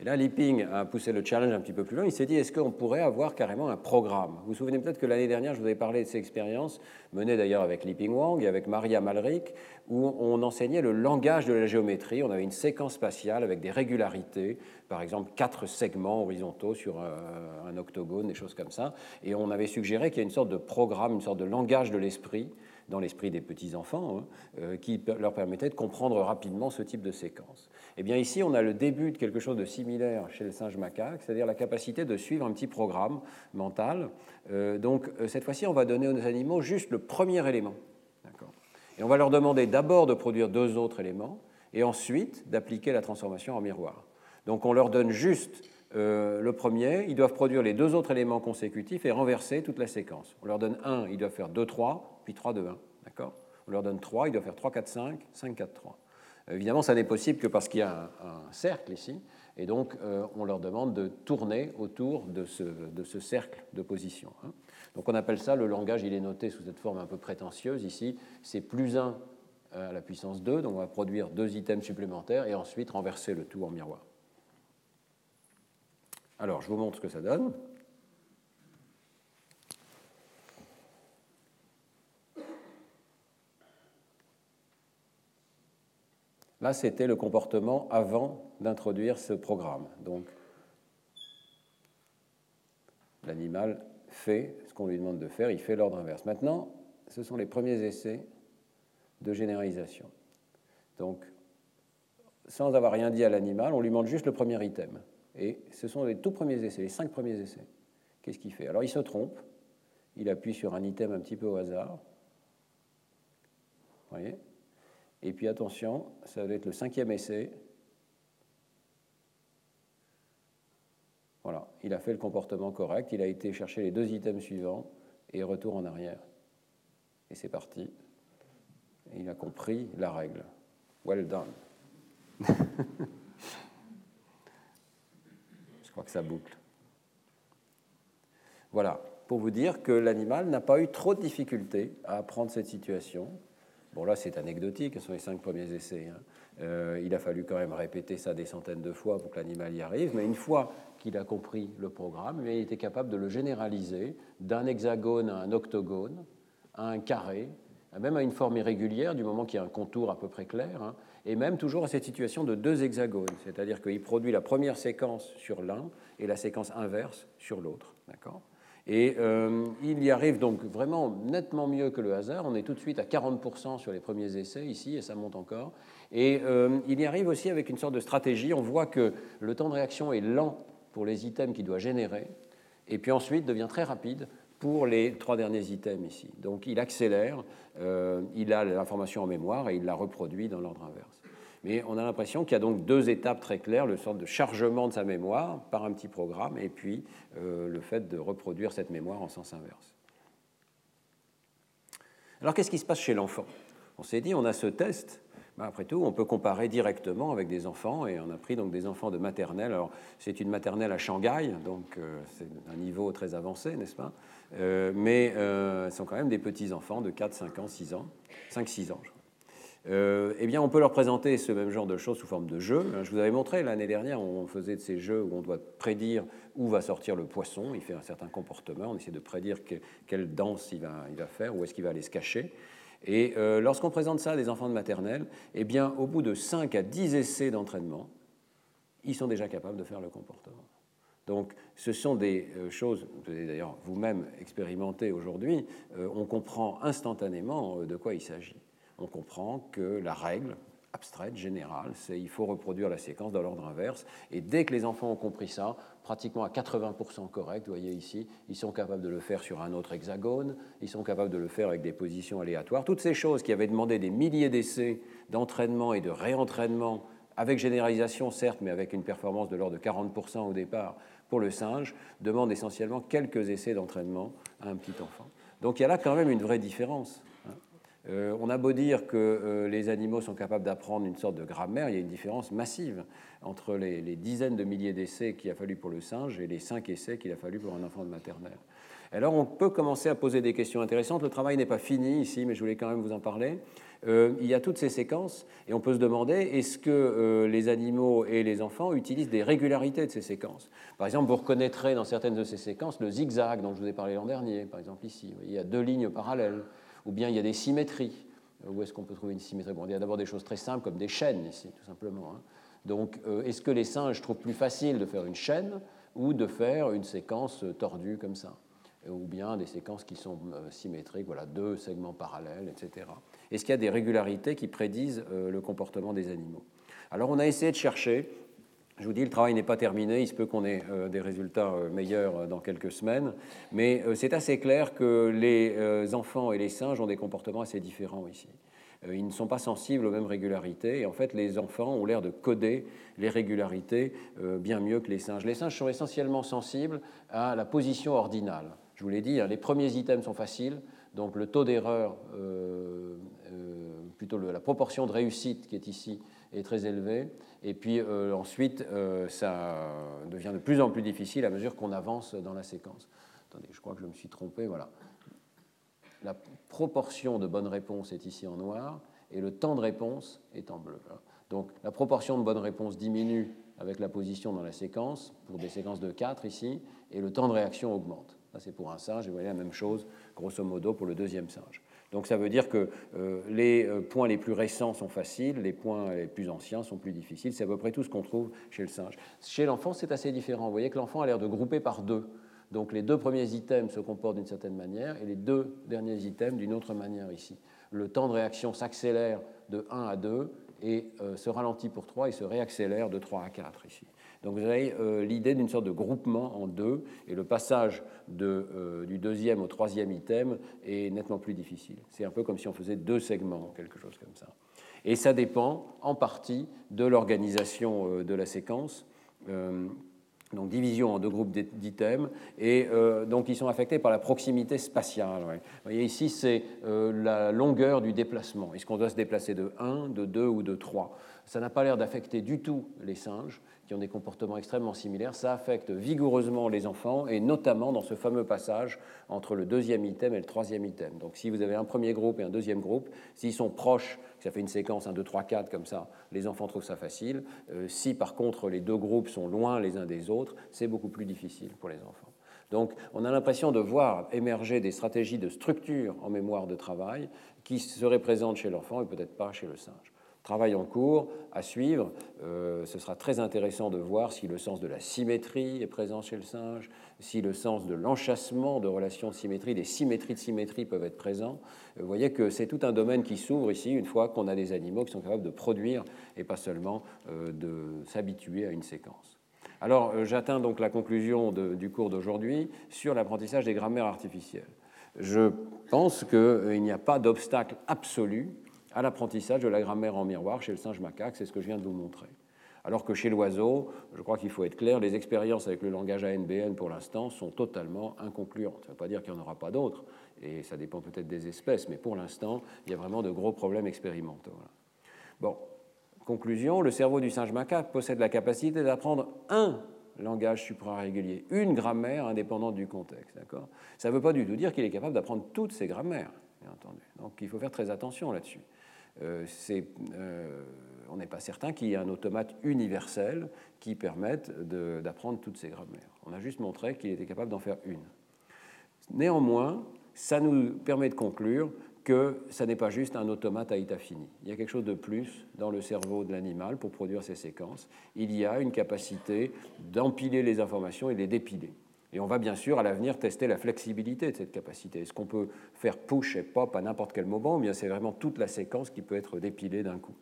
Et là, Lipping a poussé le challenge un petit peu plus loin. Il s'est dit, est-ce qu'on pourrait avoir carrément un programme? Vous vous souvenez peut-être que l'année dernière, je vous avais parlé de ces expériences, menées d'ailleurs avec Lipping Wang et avec Maria Malric, où on enseignait le langage de la géométrie. On avait une séquence spatiale avec des régularités, par exemple quatre segments horizontaux sur un, octogone, des choses comme ça. Et on avait suggéré qu'il y ait une sorte de programme, une sorte de langage de l'esprit dans l'esprit des petits-enfants, hein, euh, qui leur permettait de comprendre rapidement ce type de séquence. Eh bien ici, on a le début de quelque chose de similaire chez le singe macaque, c'est-à-dire la capacité de suivre un petit programme mental. Euh, donc euh, cette fois-ci, on va donner aux animaux juste le premier élément. Et on va leur demander d'abord de produire deux autres éléments et ensuite d'appliquer la transformation en miroir. Donc on leur donne juste le premier, ils doivent produire les deux autres éléments consécutifs et renverser toute la séquence. On leur donne un, ils doivent faire 2, 3, puis 3, 2, 1. D'accord? On leur donne 3, ils doivent faire 3, 4, 5, 5, 4, 3. Évidemment, ça n'est possible que parce qu'il y a un, cercle ici, et donc euh, on leur demande de tourner autour de ce, cercle de position. Hein. Donc on appelle ça, le langage, il est noté sous cette forme un peu prétentieuse ici, c'est plus 1 à la puissance 2, donc on va produire deux items supplémentaires et ensuite renverser le tout en miroir. Alors, je vous montre ce que ça donne. Là, c'était le comportement avant d'introduire ce programme. Donc, l'animal fait ce qu'on lui demande de faire, il fait l'ordre inverse. Maintenant, ce sont les premiers essais de généralisation. Donc, sans avoir rien dit à l'animal, on lui demande juste le premier item. Et ce sont les tout premiers essais, les cinq premiers essais. Qu'est-ce qu'il fait? Alors, il se trompe, il appuie sur un item un petit peu au hasard. Vous voyez? Et puis attention, ça va être le cinquième essai. Voilà, il a fait le comportement correct, il a été chercher les deux items suivants et retour en arrière. Et c'est parti. il a compris la règle. Well done. [LAUGHS] Je crois que ça boucle. Voilà, pour vous dire que l'animal n'a pas eu trop de difficultés à apprendre cette situation. Bon, là, c'est anecdotique, ce sont les cinq premiers essais. Hein. Euh, il a fallu quand même répéter ça des centaines de fois pour que l'animal y arrive, mais une fois qu'il a compris le programme, il était capable de le généraliser d'un hexagone à un octogone, à un carré, même à une forme irrégulière, du moment qu'il y a un contour à peu près clair, hein, et même toujours à cette situation de deux hexagones, c'est-à-dire qu'il produit la première séquence sur l'un et la séquence inverse sur l'autre. D'accord? Et euh, il y arrive donc vraiment nettement mieux que le hasard. On est tout de suite à 40% sur les premiers essais ici, et ça monte encore. Et euh, il y arrive aussi avec une sorte de stratégie. On voit que le temps de réaction est lent pour les items qu'il doit générer, et puis ensuite devient très rapide pour les trois derniers items ici. Donc il accélère, euh, il a l'information en mémoire et il la reproduit dans l'ordre inverse. Mais on a l'impression qu'il y a donc deux étapes très claires, le sort de chargement de sa mémoire par un petit programme et puis euh, le fait de reproduire cette mémoire en sens inverse. Alors qu'est-ce qui se passe chez l'enfant? On s'est dit, on a ce test, ben, après tout, on peut comparer directement avec des enfants, et on a pris donc des enfants de maternelle. Alors, c'est une maternelle à Shanghai, donc euh, c'est un niveau très avancé, n'est-ce pas? Euh, Mais ce sont quand même des petits enfants de 4, 5 ans, 6 ans, 5-6 ans, je crois. eh bien, on peut leur présenter ce même genre de choses sous forme de jeu. Je vous avais montré l'année dernière, on faisait de ces jeux où on doit prédire où va sortir le poisson. Il fait un certain comportement. On essaie de prédire quelle danse il va, faire, où est-ce qu'il va aller se cacher. Et euh, lorsqu'on présente ça à des enfants de maternelle, eh bien, au bout de 5 à 10 essais d'entraînement, ils sont déjà capables de faire le comportement. Donc, ce sont des euh, choses, vous avez d'ailleurs vous-même expérimenté aujourd'hui, euh, on comprend instantanément de quoi il s'agit. On comprend que la règle, abstraite, générale, c'est il faut reproduire la séquence dans l'ordre inverse. Et dès que les enfants ont compris ça, pratiquement à 80% correct, vous voyez ici, ils sont capables de le faire sur un autre hexagone, ils sont capables de le faire avec des positions aléatoires. Toutes ces choses qui avaient demandé des milliers d'essais d'entraînement et de réentraînement, avec généralisation certes, mais avec une performance de l'ordre de 40% au départ pour le singe, demandent essentiellement quelques essais d'entraînement à un petit enfant. Donc il y a là quand même une vraie différence. Euh, on a beau dire que euh, les animaux sont capables d'apprendre une sorte de grammaire, il y a une différence massive entre les, dizaines de milliers d'essais qu'il a fallu pour le singe et les cinq essais qu'il a fallu pour un enfant de maternelle. Alors on peut commencer à poser des questions intéressantes. Le travail n'est pas fini ici, mais je voulais quand même vous en parler. Euh, il y a toutes ces séquences et on peut se demander est-ce que les animaux et les enfants utilisent des régularités de ces séquences? Par exemple, vous reconnaîtrez dans certaines de ces séquences le zigzag dont je vous ai parlé l'an dernier, par exemple ici. Il y a deux lignes parallèles ou bien il y a des symétries. Où est-ce qu'on peut trouver une symétrie? Bon, Il y a d'abord des choses très simples comme des chaînes ici, tout simplement. Hein. Donc, euh, est-ce que les singes trouvent plus facile de faire une chaîne ou de faire une séquence tordue comme ça? Ou bien des séquences qui sont euh, symétriques, voilà, deux segments parallèles, etc. Est-ce qu'il y a des régularités qui prédisent euh, le comportement des animaux? Alors, on a essayé de chercher je vous dis, le travail n'est pas terminé, il se peut qu'on ait euh, des résultats euh, meilleurs euh, dans quelques semaines, mais c'est assez clair que les enfants et les singes ont des comportements assez différents ici. Ils ne sont pas sensibles aux mêmes régularités, et en fait, les enfants ont l'air de coder les régularités bien mieux que les singes. Les singes sont essentiellement sensibles à la position ordinale. Je vous l'ai dit, hein, les premiers items sont faciles, donc le taux d'erreur, plutôt la proportion de réussite qui est ici, est très élevé. Et puis euh, ensuite, euh, ça devient de plus en plus difficile à mesure qu'on avance dans la séquence. Attendez, je crois que je me suis trompé. Voilà. La proportion de bonnes réponses est ici en noir et le temps de réponse est en bleu. Donc la proportion de bonnes réponses diminue avec la position dans la séquence, pour des séquences de 4 ici, et le temps de réaction augmente. Ça, c'est pour un singe, et vous voyez la même chose, grosso modo, pour le deuxième singe. Donc ça veut dire que euh, les euh, points les plus récents sont faciles, les points les plus anciens sont plus difficiles. C'est à peu près tout ce qu'on trouve chez le singe. Chez l'enfant, c'est assez différent. Vous voyez que l'enfant a l'air de grouper par deux. Donc les deux premiers items se comportent d'une certaine manière et les deux derniers items d'une autre manière ici. Le temps de réaction s'accélère de 1 à 2 et euh, se ralentit pour 3 et se réaccélère de 3 à 4 ici. Donc vous avez euh, l'idée d'une sorte de groupement en deux, et le passage euh, du deuxième au troisième item est nettement plus difficile. C'est un peu comme si on faisait deux segments, quelque chose comme ça. Et ça dépend en partie de l'organisation euh, de la séquence. donc division en deux groupes d'items, et donc ils sont affectés par la proximité spatiale. Vous voyez ici, c'est la longueur du déplacement. Est-ce qu'on doit se déplacer de 1, de 2 ou de 3 Ça n'a pas l'air d'affecter du tout les singes, qui ont des comportements extrêmement similaires, ça affecte vigoureusement les enfants, et notamment dans ce fameux passage entre le deuxième item et le troisième item. Donc si vous avez un premier groupe et un deuxième groupe, s'ils sont proches, ça fait une séquence 1, 2, 3, 4 comme ça, les enfants trouvent ça facile. Euh, si par contre les deux groupes sont loin les uns des autres, c'est beaucoup plus difficile pour les enfants. Donc on a l'impression de voir émerger des stratégies de structure en mémoire de travail qui seraient présentes chez l'enfant et peut-être pas chez le singe. Travail en cours à suivre. Euh, ce sera très intéressant de voir si le sens de la symétrie est présent chez le singe, si le sens de l'enchassement de relations de symétrie, des symétries de symétrie peuvent être présents. Euh, vous voyez que c'est tout un domaine qui s'ouvre ici une fois qu'on a des animaux qui sont capables de produire et pas seulement euh, de s'habituer à une séquence. Alors j'atteins donc la conclusion du cours d'aujourd'hui sur l'apprentissage des grammaires artificielles. Je pense qu'il n'y a pas d'obstacle absolu à l'apprentissage de la grammaire en miroir chez le singe macaque, c'est ce que je viens de vous montrer. Alors que chez l'oiseau, je crois qu'il faut être clair, les expériences avec le langage ANBN pour l'instant sont totalement inconcluantes. Ça ne veut pas dire qu'il n'y en aura pas d'autres, et ça dépend peut-être des espèces, mais pour l'instant, il y a vraiment de gros problèmes expérimentaux. Bon, conclusion, le cerveau du singe macaque possède la capacité d'apprendre un langage suprarégulier, une grammaire indépendante du contexte. Ça ne veut pas du tout dire qu'il est capable d'apprendre toutes ces grammaires, bien entendu. Donc il faut faire très attention là-dessus. On n'est pas certain qu'il y ait un automate universel qui permette d'apprendre toutes ces grammaires. On a juste montré qu'il était capable d'en faire une. Néanmoins, ça nous permet de conclure que ça n'est pas juste un automate à état fini. Il y a quelque chose de plus dans le cerveau de l'animal pour produire ces séquences. Il y a une capacité d'empiler les informations et les dépiler. Et on va bien sûr à l'avenir tester la flexibilité de cette capacité. Est-ce qu'on peut faire push et pop à n'importe quel moment bien c'est vraiment toute la séquence qui peut être dépilée d'un coup?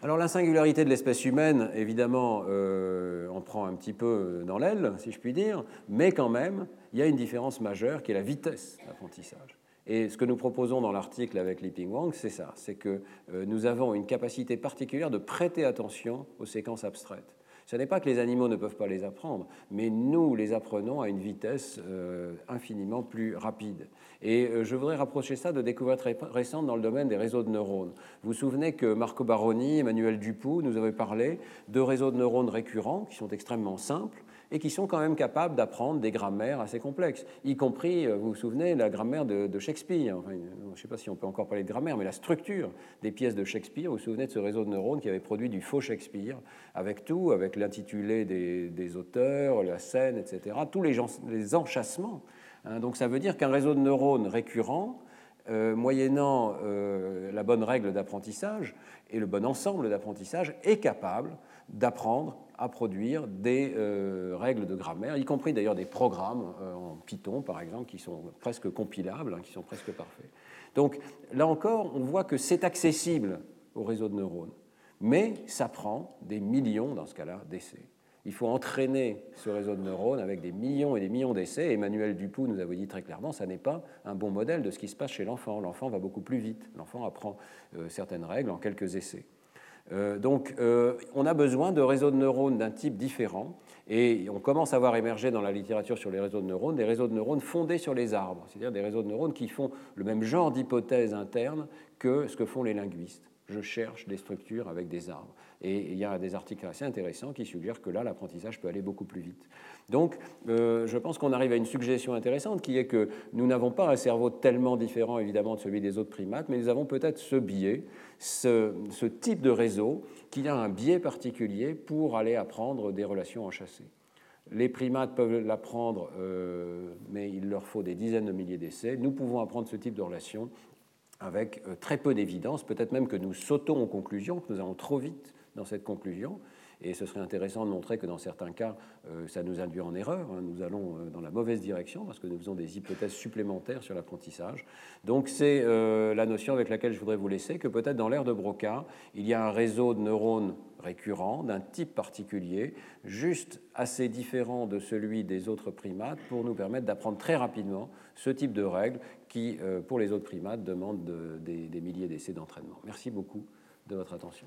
Alors la singularité de l'espèce humaine, évidemment, euh, on prend un petit peu dans l'aile, si je puis dire, mais quand même, il y a une différence majeure qui est la vitesse d'apprentissage. Et ce que nous proposons dans l'article avec Li Ping Wang, c'est ça, c'est que euh, nous avons une capacité particulière de prêter attention aux séquences abstraites. Ce n'est pas que les animaux ne peuvent pas les apprendre, mais nous les apprenons à une vitesse euh, infiniment plus rapide. Et euh, je voudrais rapprocher ça de découvertes récentes dans le domaine des réseaux de neurones. Vous vous souvenez que Marco Baroni, Emmanuel Dupoux nous avaient parlé de réseaux de neurones récurrents qui sont extrêmement simples et qui sont quand même capables d'apprendre des grammaires assez complexes, y compris, euh, vous vous souvenez, la grammaire de, Shakespeare. je ne sais pas si on peut encore parler de grammaire, mais la structure des pièces de Shakespeare. Vous vous souvenez de ce réseau de neurones qui avait produit du faux Shakespeare, avec tout, avec l'intitulé des, auteurs, la scène, etc., tous les, les enchâssements. Hein. donc ça veut dire qu'un réseau de neurones récurrent, euh, moyennant euh, la bonne règle d'apprentissage et le bon ensemble d'apprentissage, est capable d'apprendre à produire des euh, règles de grammaire, y compris d'ailleurs des programmes euh, en Python, par exemple, qui sont presque compilables, hein, qui sont presque parfaits. Donc là encore, on voit que c'est accessible au réseau de neurones, mais ça prend des millions, dans ce cas-là, d'essais. Il faut entraîner ce réseau de neurones avec des millions et des millions d'essais. Emmanuel Dupoux nous avait dit très clairement, ça n'est pas un bon modèle de ce qui se passe chez l'enfant. L'enfant va beaucoup plus vite. L'enfant apprend euh, certaines règles en quelques essais. Euh, donc, euh, on a besoin de réseaux de neurones d'un type différent. Et on commence à voir émerger dans la littérature sur les réseaux de neurones des réseaux de neurones fondés sur les arbres, c'est-à-dire des réseaux de neurones qui font le même genre d'hypothèse interne que ce que font les linguistes. Je cherche des structures avec des arbres. Et il y a des articles assez intéressants qui suggèrent que là, l'apprentissage peut aller beaucoup plus vite. Donc, euh, je pense qu'on arrive à une suggestion intéressante qui est que nous n'avons pas un cerveau tellement différent, évidemment, de celui des autres primates, mais nous avons peut-être ce biais, ce, type de réseau qui a un biais particulier pour aller apprendre des relations enchâssées. Les primates peuvent l'apprendre, euh, mais il leur faut des dizaines de milliers d'essais. Nous pouvons apprendre ce type de relation avec euh, très peu d'évidence, peut-être même que nous sautons aux conclusions, que nous allons trop vite dans cette conclusion. Et ce serait intéressant de montrer que dans certains cas, euh, ça nous induit en erreur. Hein. Nous allons euh, dans la mauvaise direction parce que nous faisons des hypothèses supplémentaires sur l'apprentissage. Donc c'est euh, la notion avec laquelle je voudrais vous laisser, que peut-être dans l'ère de Broca, il y a un réseau de neurones récurrents d'un type particulier, juste assez différent de celui des autres primates pour nous permettre d'apprendre très rapidement ce type de règles qui, pour les autres primates, demandent des milliers d'essais d'entraînement. Merci beaucoup de votre attention.